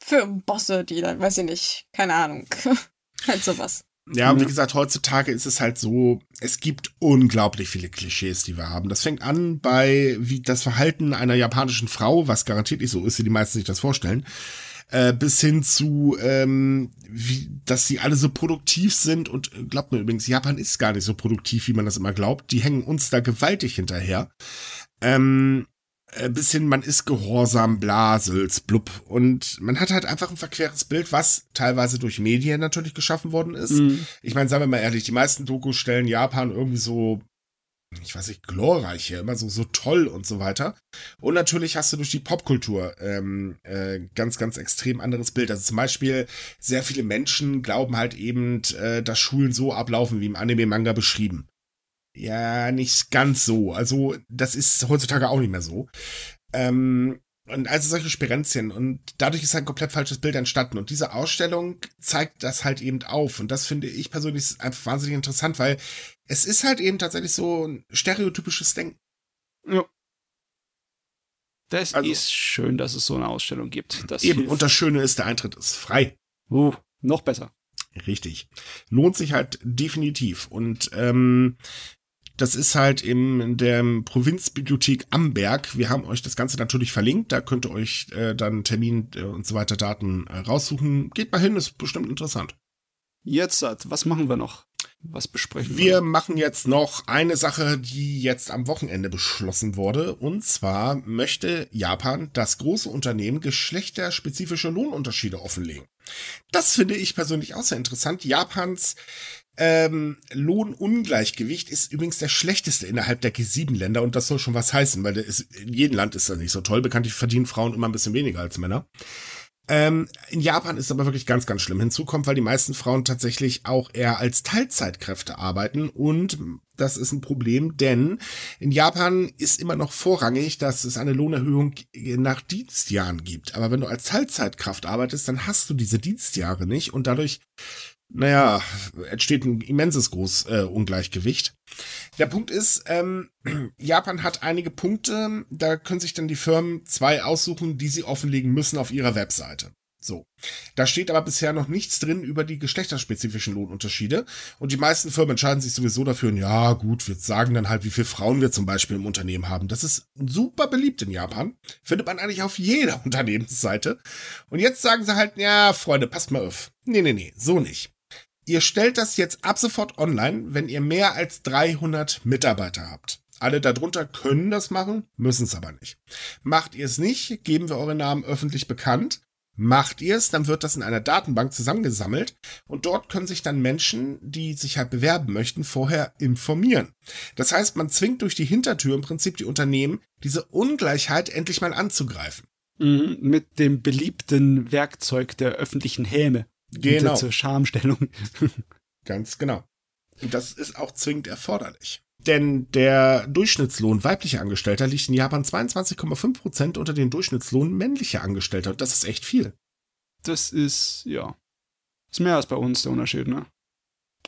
Firmenbosse, die dann, weiß ich nicht, keine Ahnung. [laughs] halt sowas. Ja, und wie gesagt, heutzutage ist es halt so, es gibt unglaublich viele Klischees, die wir haben. Das fängt an bei wie das Verhalten einer japanischen Frau, was garantiert nicht so ist, wie die meisten sich das vorstellen, äh, bis hin zu, ähm, wie, dass sie alle so produktiv sind. Und äh, glaubt mir übrigens, Japan ist gar nicht so produktiv, wie man das immer glaubt. Die hängen uns da gewaltig hinterher. Ähm, äh, bisschen, man ist gehorsam, blasels, blub. Und man hat halt einfach ein verqueres Bild, was teilweise durch Medien natürlich geschaffen worden ist. Mhm. Ich meine, sagen wir mal ehrlich, die meisten Dokus stellen Japan irgendwie so, ich weiß nicht, glorreich hier, immer so, so toll und so weiter. Und natürlich hast du durch die Popkultur ähm, äh, ganz, ganz extrem anderes Bild. Also zum Beispiel, sehr viele Menschen glauben halt eben, äh, dass Schulen so ablaufen, wie im Anime-Manga beschrieben. Ja, nicht ganz so. Also, das ist heutzutage auch nicht mehr so. Ähm, und also solche Sperenzien. Und dadurch ist halt ein komplett falsches Bild entstanden. Und diese Ausstellung zeigt das halt eben auf. Und das finde ich persönlich einfach wahnsinnig interessant, weil es ist halt eben tatsächlich so ein stereotypisches Denken. Ja. Das also, ist schön, dass es so eine Ausstellung gibt. Das eben, hilft. und das Schöne ist, der Eintritt ist frei. Uh, noch besser. Richtig. Lohnt sich halt definitiv. Und ähm, das ist halt in der Provinzbibliothek Amberg. Wir haben euch das Ganze natürlich verlinkt. Da könnt ihr euch äh, dann Termin äh, und so weiter Daten äh, raussuchen. Geht mal hin, ist bestimmt interessant. Jetzt, was machen wir noch? Was besprechen wir? Wir machen jetzt noch eine Sache, die jetzt am Wochenende beschlossen wurde. Und zwar möchte Japan das große Unternehmen geschlechterspezifische Lohnunterschiede offenlegen. Das finde ich persönlich auch sehr interessant. Japans ähm, Lohnungleichgewicht ist übrigens der schlechteste innerhalb der G7-Länder und das soll schon was heißen, weil ist, in jedem Land ist das nicht so toll. Bekanntlich verdienen Frauen immer ein bisschen weniger als Männer. Ähm, in Japan ist es aber wirklich ganz, ganz schlimm. Hinzu kommt, weil die meisten Frauen tatsächlich auch eher als Teilzeitkräfte arbeiten und das ist ein Problem, denn in Japan ist immer noch vorrangig, dass es eine Lohnerhöhung nach Dienstjahren gibt. Aber wenn du als Teilzeitkraft arbeitest, dann hast du diese Dienstjahre nicht und dadurch naja, entsteht ein immenses Groß äh, Ungleichgewicht. Der Punkt ist, ähm, [clears throat] Japan hat einige Punkte, da können sich dann die Firmen zwei aussuchen, die sie offenlegen müssen auf ihrer Webseite. So. Da steht aber bisher noch nichts drin über die geschlechterspezifischen Lohnunterschiede. Und die meisten Firmen entscheiden sich sowieso dafür, ja, gut, wir sagen dann halt, wie viele Frauen wir zum Beispiel im Unternehmen haben. Das ist super beliebt in Japan. Findet man eigentlich auf jeder [laughs] Unternehmensseite. Und jetzt sagen sie halt, ja, Freunde, passt mal auf. Nee, nee, nee, so nicht. Ihr stellt das jetzt ab sofort online, wenn ihr mehr als 300 Mitarbeiter habt. Alle darunter können das machen, müssen es aber nicht. Macht ihr es nicht, geben wir eure Namen öffentlich bekannt Macht ihr es, dann wird das in einer Datenbank zusammengesammelt und dort können sich dann Menschen, die sich halt bewerben möchten, vorher informieren. Das heißt, man zwingt durch die Hintertür im Prinzip die Unternehmen, diese Ungleichheit endlich mal anzugreifen. Mhm, mit dem beliebten Werkzeug der öffentlichen Häme. Genau. Zur Schamstellung. [laughs] Ganz genau. Und das ist auch zwingend erforderlich. Denn der Durchschnittslohn weiblicher Angestellter liegt in Japan 22,5 Prozent unter dem Durchschnittslohn männlicher Angestellter. Das ist echt viel. Das ist, ja. Ist mehr als bei uns der Unterschied, ne?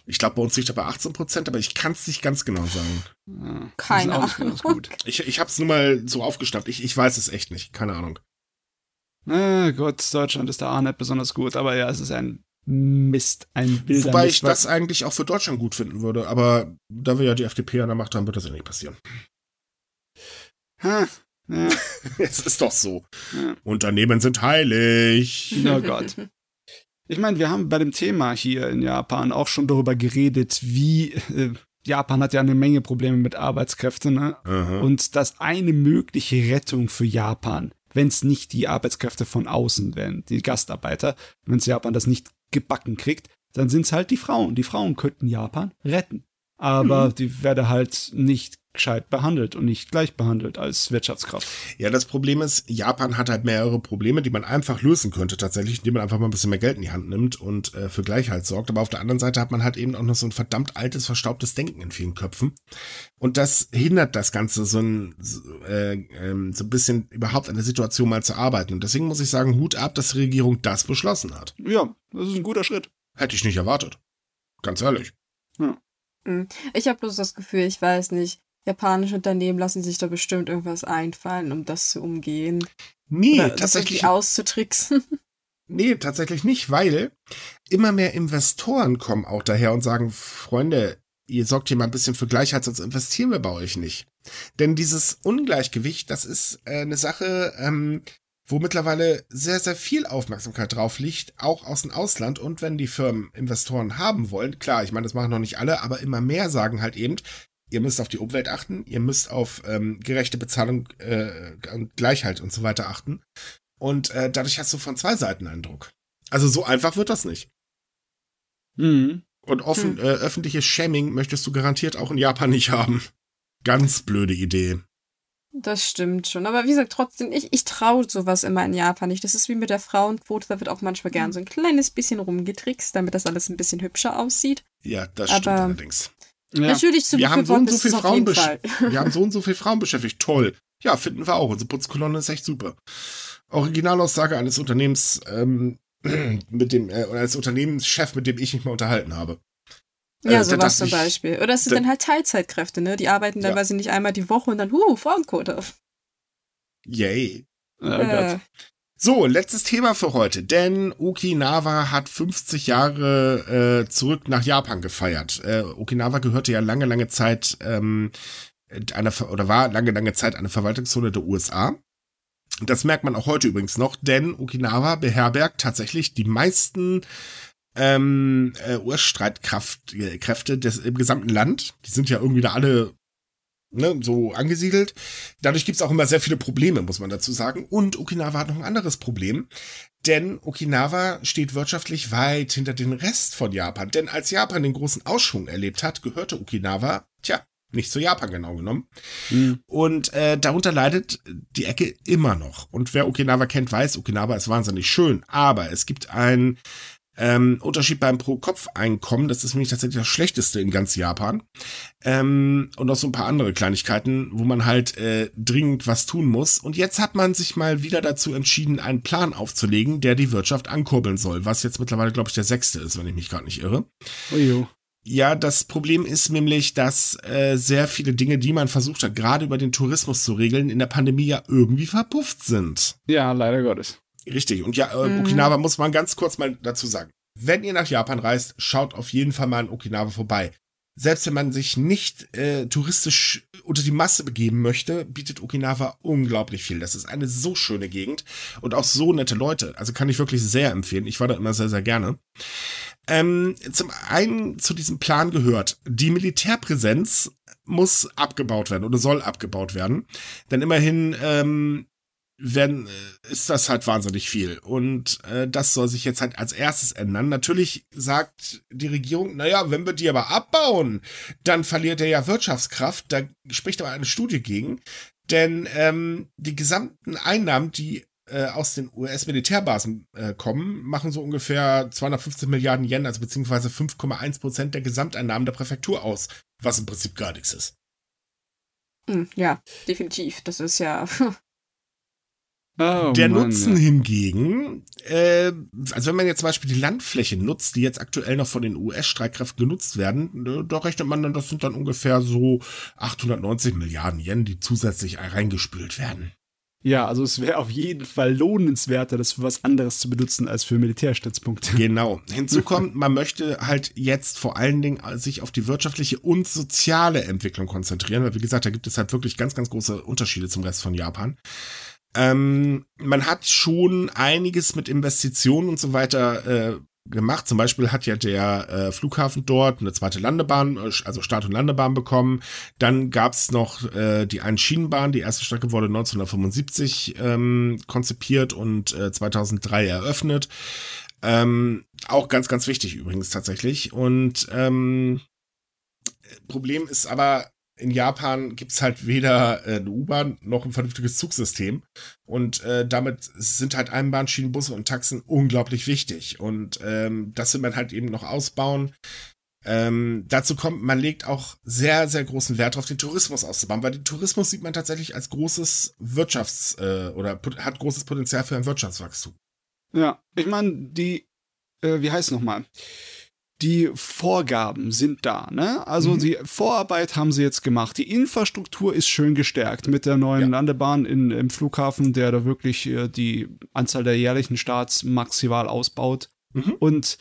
Ich glaube, bei uns liegt er bei 18 Prozent, aber ich kann es nicht ganz genau sagen. Ja, Keine Ahnung. Gut. Ich, ich habe es nur mal so aufgeschnappt. Ich, ich weiß es echt nicht. Keine Ahnung. Na Gott, Deutschland ist da auch nicht besonders gut, aber ja, es ist ein Mist, ein wilder Wobei Mist, ich das eigentlich auch für Deutschland gut finden würde, aber da wir ja die FDP an der Macht haben, wird das ja nicht passieren. Ha, ja. [laughs] es ist doch so. Ja. Unternehmen sind heilig. Oh Gott. Ich meine, wir haben bei dem Thema hier in Japan auch schon darüber geredet, wie äh, Japan hat ja eine Menge Probleme mit Arbeitskräften, ne? Und dass eine mögliche Rettung für Japan, wenn es nicht die Arbeitskräfte von außen wären, die Gastarbeiter, wenn es Japan das nicht gebacken kriegt, dann sind es halt die Frauen. Die Frauen könnten Japan retten. Aber mhm. die werden halt nicht gescheit behandelt und nicht gleich behandelt als Wirtschaftskraft. Ja, das Problem ist, Japan hat halt mehrere Probleme, die man einfach lösen könnte tatsächlich, indem man einfach mal ein bisschen mehr Geld in die Hand nimmt und äh, für Gleichheit sorgt. Aber auf der anderen Seite hat man halt eben auch noch so ein verdammt altes, verstaubtes Denken in vielen Köpfen. Und das hindert das Ganze so ein, so, äh, äh, so ein bisschen überhaupt an der Situation mal zu arbeiten. Und deswegen muss ich sagen, Hut ab, dass die Regierung das beschlossen hat. Ja, das ist ein guter Schritt. Hätte ich nicht erwartet. Ganz ehrlich. Ja. Hm. Ich habe bloß das Gefühl, ich weiß nicht, japanische Unternehmen lassen sich da bestimmt irgendwas einfallen, um das zu umgehen. Nee, Oder tatsächlich. Auszutricksen. [laughs] Nee, tatsächlich nicht, weil immer mehr Investoren kommen auch daher und sagen, Freunde, ihr sorgt hier mal ein bisschen für Gleichheit, sonst investieren wir bei euch nicht. Denn dieses Ungleichgewicht, das ist äh, eine Sache, ähm, wo mittlerweile sehr, sehr viel Aufmerksamkeit drauf liegt, auch aus dem Ausland. Und wenn die Firmen Investoren haben wollen, klar, ich meine, das machen noch nicht alle, aber immer mehr sagen halt eben, ihr müsst auf die Umwelt achten, ihr müsst auf ähm, gerechte Bezahlung äh, und Gleichheit und so weiter achten. Und äh, dadurch hast du von zwei Seiten einen Druck. Also so einfach wird das nicht. Mhm. Und offen, hm. äh, öffentliches Shaming möchtest du garantiert auch in Japan nicht haben. Ganz blöde Idee. Das stimmt schon. Aber wie gesagt, trotzdem, ich, ich traue sowas immer in Japan nicht. Das ist wie mit der Frauenquote, da wird auch manchmal gern so ein kleines bisschen rumgetrickst, damit das alles ein bisschen hübscher aussieht. Ja, das Aber stimmt allerdings. Ja. Natürlich zu [laughs] wir haben so und so viel Frauen Wir haben so und so viel Frauen beschäftigt. Toll. Ja, finden wir auch. Unsere Putzkolonne ist echt super. Originalaussage eines Unternehmens ähm, [clears throat] mit dem äh, als Unternehmenschef, mit dem ich mich mal unterhalten habe. Ja, äh, sowas zum Beispiel. Oder es sind dann halt Teilzeitkräfte, ne? Die arbeiten dann, ja. weil sie nicht einmal die Woche und dann, huh, Frauenquote. Yay. Oh äh. So, letztes Thema für heute, denn Okinawa hat 50 Jahre äh, zurück nach Japan gefeiert. Äh, Okinawa gehörte ja lange, lange Zeit ähm, einer oder war lange, lange Zeit eine Verwaltungszone der USA. Das merkt man auch heute übrigens noch, denn Okinawa beherbergt tatsächlich die meisten ähm, äh, US-Streitkräfte des im gesamten Land. Die sind ja irgendwie da alle ne, so angesiedelt. Dadurch gibt's auch immer sehr viele Probleme, muss man dazu sagen. Und Okinawa hat noch ein anderes Problem. Denn Okinawa steht wirtschaftlich weit hinter den Rest von Japan. Denn als Japan den großen Ausschwung erlebt hat, gehörte Okinawa, tja, nicht zu Japan genau genommen. Mhm. Und äh, darunter leidet die Ecke immer noch. Und wer Okinawa kennt, weiß, Okinawa ist wahnsinnig schön. Aber es gibt ein Ähm, Unterschied beim Pro-Kopf-Einkommen, das ist nämlich tatsächlich das schlechteste in ganz Japan. Ähm, und auch so ein paar andere Kleinigkeiten, wo man halt äh, dringend was tun muss. Und jetzt hat man sich mal wieder dazu entschieden, einen Plan aufzulegen, der die Wirtschaft ankurbeln soll, was jetzt mittlerweile, glaube ich, der sechste ist, wenn ich mich gerade nicht irre. Ojo. Ja, das Problem ist nämlich, dass äh, sehr viele Dinge, die man versucht hat, gerade über den Tourismus zu regeln, in der Pandemie ja irgendwie verpufft sind. Ja, leider Gottes. Richtig. Und ja, äh, mhm. Okinawa muss man ganz kurz mal dazu sagen. Wenn ihr nach Japan reist, schaut auf jeden Fall mal in Okinawa vorbei. Selbst wenn man sich nicht äh, touristisch unter die Masse begeben möchte, bietet Okinawa unglaublich viel. Das ist eine so schöne Gegend und auch so nette Leute. Also kann ich wirklich sehr empfehlen. Ich war da immer sehr, sehr gerne. Ähm, zum einen zu diesem Plan gehört, die Militärpräsenz muss abgebaut werden oder soll abgebaut werden. Denn immerhin ähm, werden, äh, ist das halt wahnsinnig viel. Und äh, das soll sich jetzt halt als erstes ändern. Natürlich sagt die Regierung, naja, wenn wir die aber abbauen, dann verliert er ja Wirtschaftskraft. Da spricht aber eine Studie gegen. Denn ähm, die gesamten Einnahmen, die äh, aus den US-Militärbasen äh, kommen, machen so ungefähr 250 Milliarden Yen, also beziehungsweise 5,1 Prozent der Gesamteinnahmen der Präfektur aus, was im Prinzip gar nichts ist. Hm, ja, definitiv. Das ist ja [laughs] Oh, der Mann, Nutzen ja. hingegen, äh, also wenn man jetzt zum Beispiel die Landfläche nutzt, die jetzt aktuell noch von den US-Streitkräften genutzt werden, äh, da rechnet man dann, das sind dann ungefähr so 890 Milliarden Yen, die zusätzlich reingespült werden. Ja, also es wäre auf jeden Fall lohnenswerter, das für was anderes zu benutzen als für Militärstützpunkte. Genau. Hinzu [laughs] kommt, man möchte halt jetzt vor allen Dingen sich auf die wirtschaftliche und soziale Entwicklung konzentrieren, weil wie gesagt, da gibt es halt wirklich ganz, ganz große Unterschiede zum Rest von Japan. Ähm, man hat schon einiges mit Investitionen und so weiter äh, gemacht. Zum Beispiel hat ja der äh, Flughafen dort eine zweite Landebahn, äh, also Start- und Landebahn bekommen. Dann gab's noch äh, die Einschienenbahn. Die erste Strecke wurde 1975 ähm, konzipiert und äh, 2003 eröffnet. Ähm, auch ganz, ganz wichtig übrigens tatsächlich. Und ähm, Problem ist aber, in Japan gibt's halt weder äh, eine U-Bahn noch ein vernünftiges Zugsystem. Und äh, damit sind halt Einbahnschienen, Busse und Taxen unglaublich wichtig. Und ähm, das will man halt eben noch ausbauen. Ähm, dazu kommt, man legt auch sehr, sehr großen Wert darauf, den Tourismus auszubauen, weil den Tourismus sieht man tatsächlich als großes Wirtschafts- äh, oder hat großes Potenzial für ein Wirtschaftswachstum. Ja, ich meine, die, äh, wie heißt es nochmal? Die Vorgaben sind da, ne? Also mhm. die Vorarbeit haben sie jetzt gemacht. Die Infrastruktur ist schön gestärkt mit der neuen ja. Landebahn in, im Flughafen, der da wirklich äh, die Anzahl der jährlichen Starts maximal ausbaut. Mhm. Und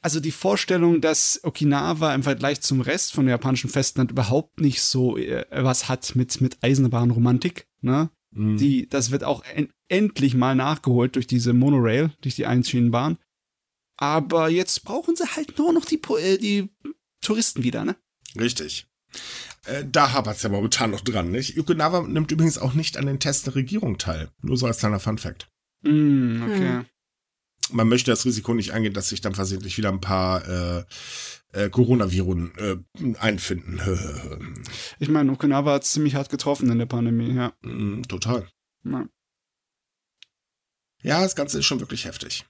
also die Vorstellung, dass Okinawa im Vergleich zum Rest von der japanischen Festland überhaupt nicht so äh, was hat mit, mit Eisenbahnromantik, ne? Mhm. Die, das wird auch en endlich mal nachgeholt durch diese Monorail, durch die Einschienenbahn. Aber jetzt brauchen sie halt nur noch die, äh, die Touristen wieder, ne? Richtig. Äh, da hapert es ja momentan noch dran, nicht? Okinawa nimmt übrigens auch nicht an den Tests der Regierung teil. Nur so als kleiner Funfact. Mm, okay. Hm. Man möchte das Risiko nicht eingehen, dass sich dann versehentlich wieder ein paar äh, äh, Coronaviren äh, einfinden. ich meine, Okinawa hat ziemlich hart getroffen in der Pandemie, ja. Mm, total. Ja. ja, das Ganze ist schon wirklich heftig.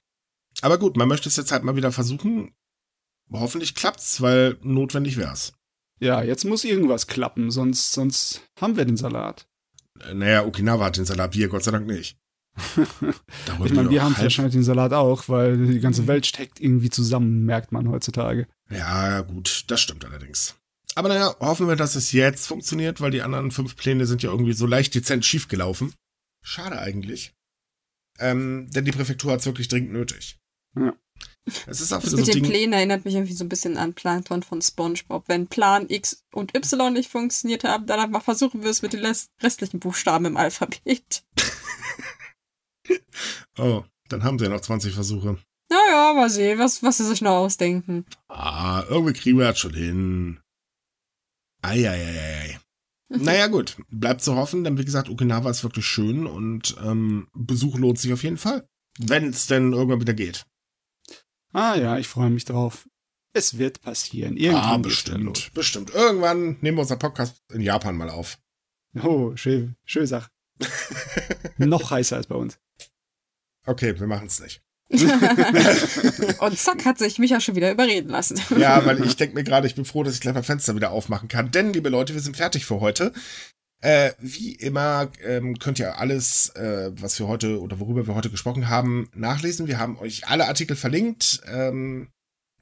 Aber gut, man möchte es jetzt halt mal wieder versuchen. Hoffentlich klappt's, weil notwendig wär's. Ja, jetzt muss irgendwas klappen, sonst, sonst haben wir den Salat. Äh, naja, Okinawa hat den Salat, wir Gott sei Dank nicht. [laughs] ich meine, wir haben wahrscheinlich den Salat auch, weil die ganze Welt steckt irgendwie zusammen, merkt man heutzutage. Ja, gut, das stimmt allerdings. Aber naja, hoffen wir, dass es jetzt funktioniert, weil die anderen fünf Pläne sind ja irgendwie so leicht dezent schiefgelaufen. Schade eigentlich. Ähm, denn die Präfektur hat es wirklich dringend nötig. Ja. Es ist auch das mit so den Ding Plänen erinnert mich irgendwie so ein bisschen an Plankton von SpongeBob. Wenn Plan X und Y nicht funktioniert haben, dann versuchen wir es mit den restlichen Buchstaben im Alphabet. [laughs] oh, dann haben sie ja noch 20 Versuche. Naja, mal sehen, was, was sie sich noch ausdenken. Ah, irgendwie kriegen wir das schon hin. Eieiei. [laughs] naja, gut. Bleibt zu hoffen, denn wie gesagt, Okinawa ist wirklich schön und ähm, Besuch lohnt sich auf jeden Fall. Wenn es denn irgendwann wieder geht. Ah ja, ich freue mich drauf. Es wird passieren. Irgendwann ah, bestimmt. Bestimmt. Irgendwann nehmen wir unser Podcast in Japan mal auf. Oh, schön, schön Sache. [laughs] Noch heißer als bei uns. Okay, wir machen es nicht. [laughs] und zack, hat sich Micha schon wieder überreden lassen. ja, weil ich denke mir gerade, ich bin froh, dass ich gleich mein Fenster wieder aufmachen kann. Denn, liebe Leute, wir sind fertig für heute. Äh, wie immer ähm, könnt ihr alles, äh, was wir heute oder worüber wir heute gesprochen haben, nachlesen. Wir haben euch alle Artikel verlinkt. Ähm,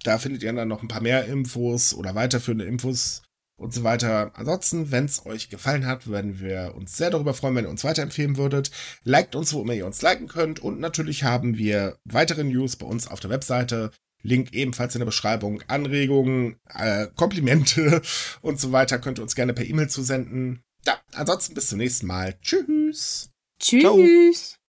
da findet ihr dann noch ein paar mehr Infos oder weiterführende Infos und so weiter. Ansonsten, wenn es euch gefallen hat, würden wir uns sehr darüber freuen, wenn ihr uns weiterempfehlen würdet. Liked uns, wo immer ihr uns liken könnt. Und natürlich haben wir weitere News bei uns auf der Webseite. Link ebenfalls in der Beschreibung. Anregungen, äh, Komplimente [laughs] und so weiter könnt ihr uns gerne per E-Mail zusenden. Ja, ansonsten bis zum nächsten Mal. Tschüss. Tschüss. Ciao.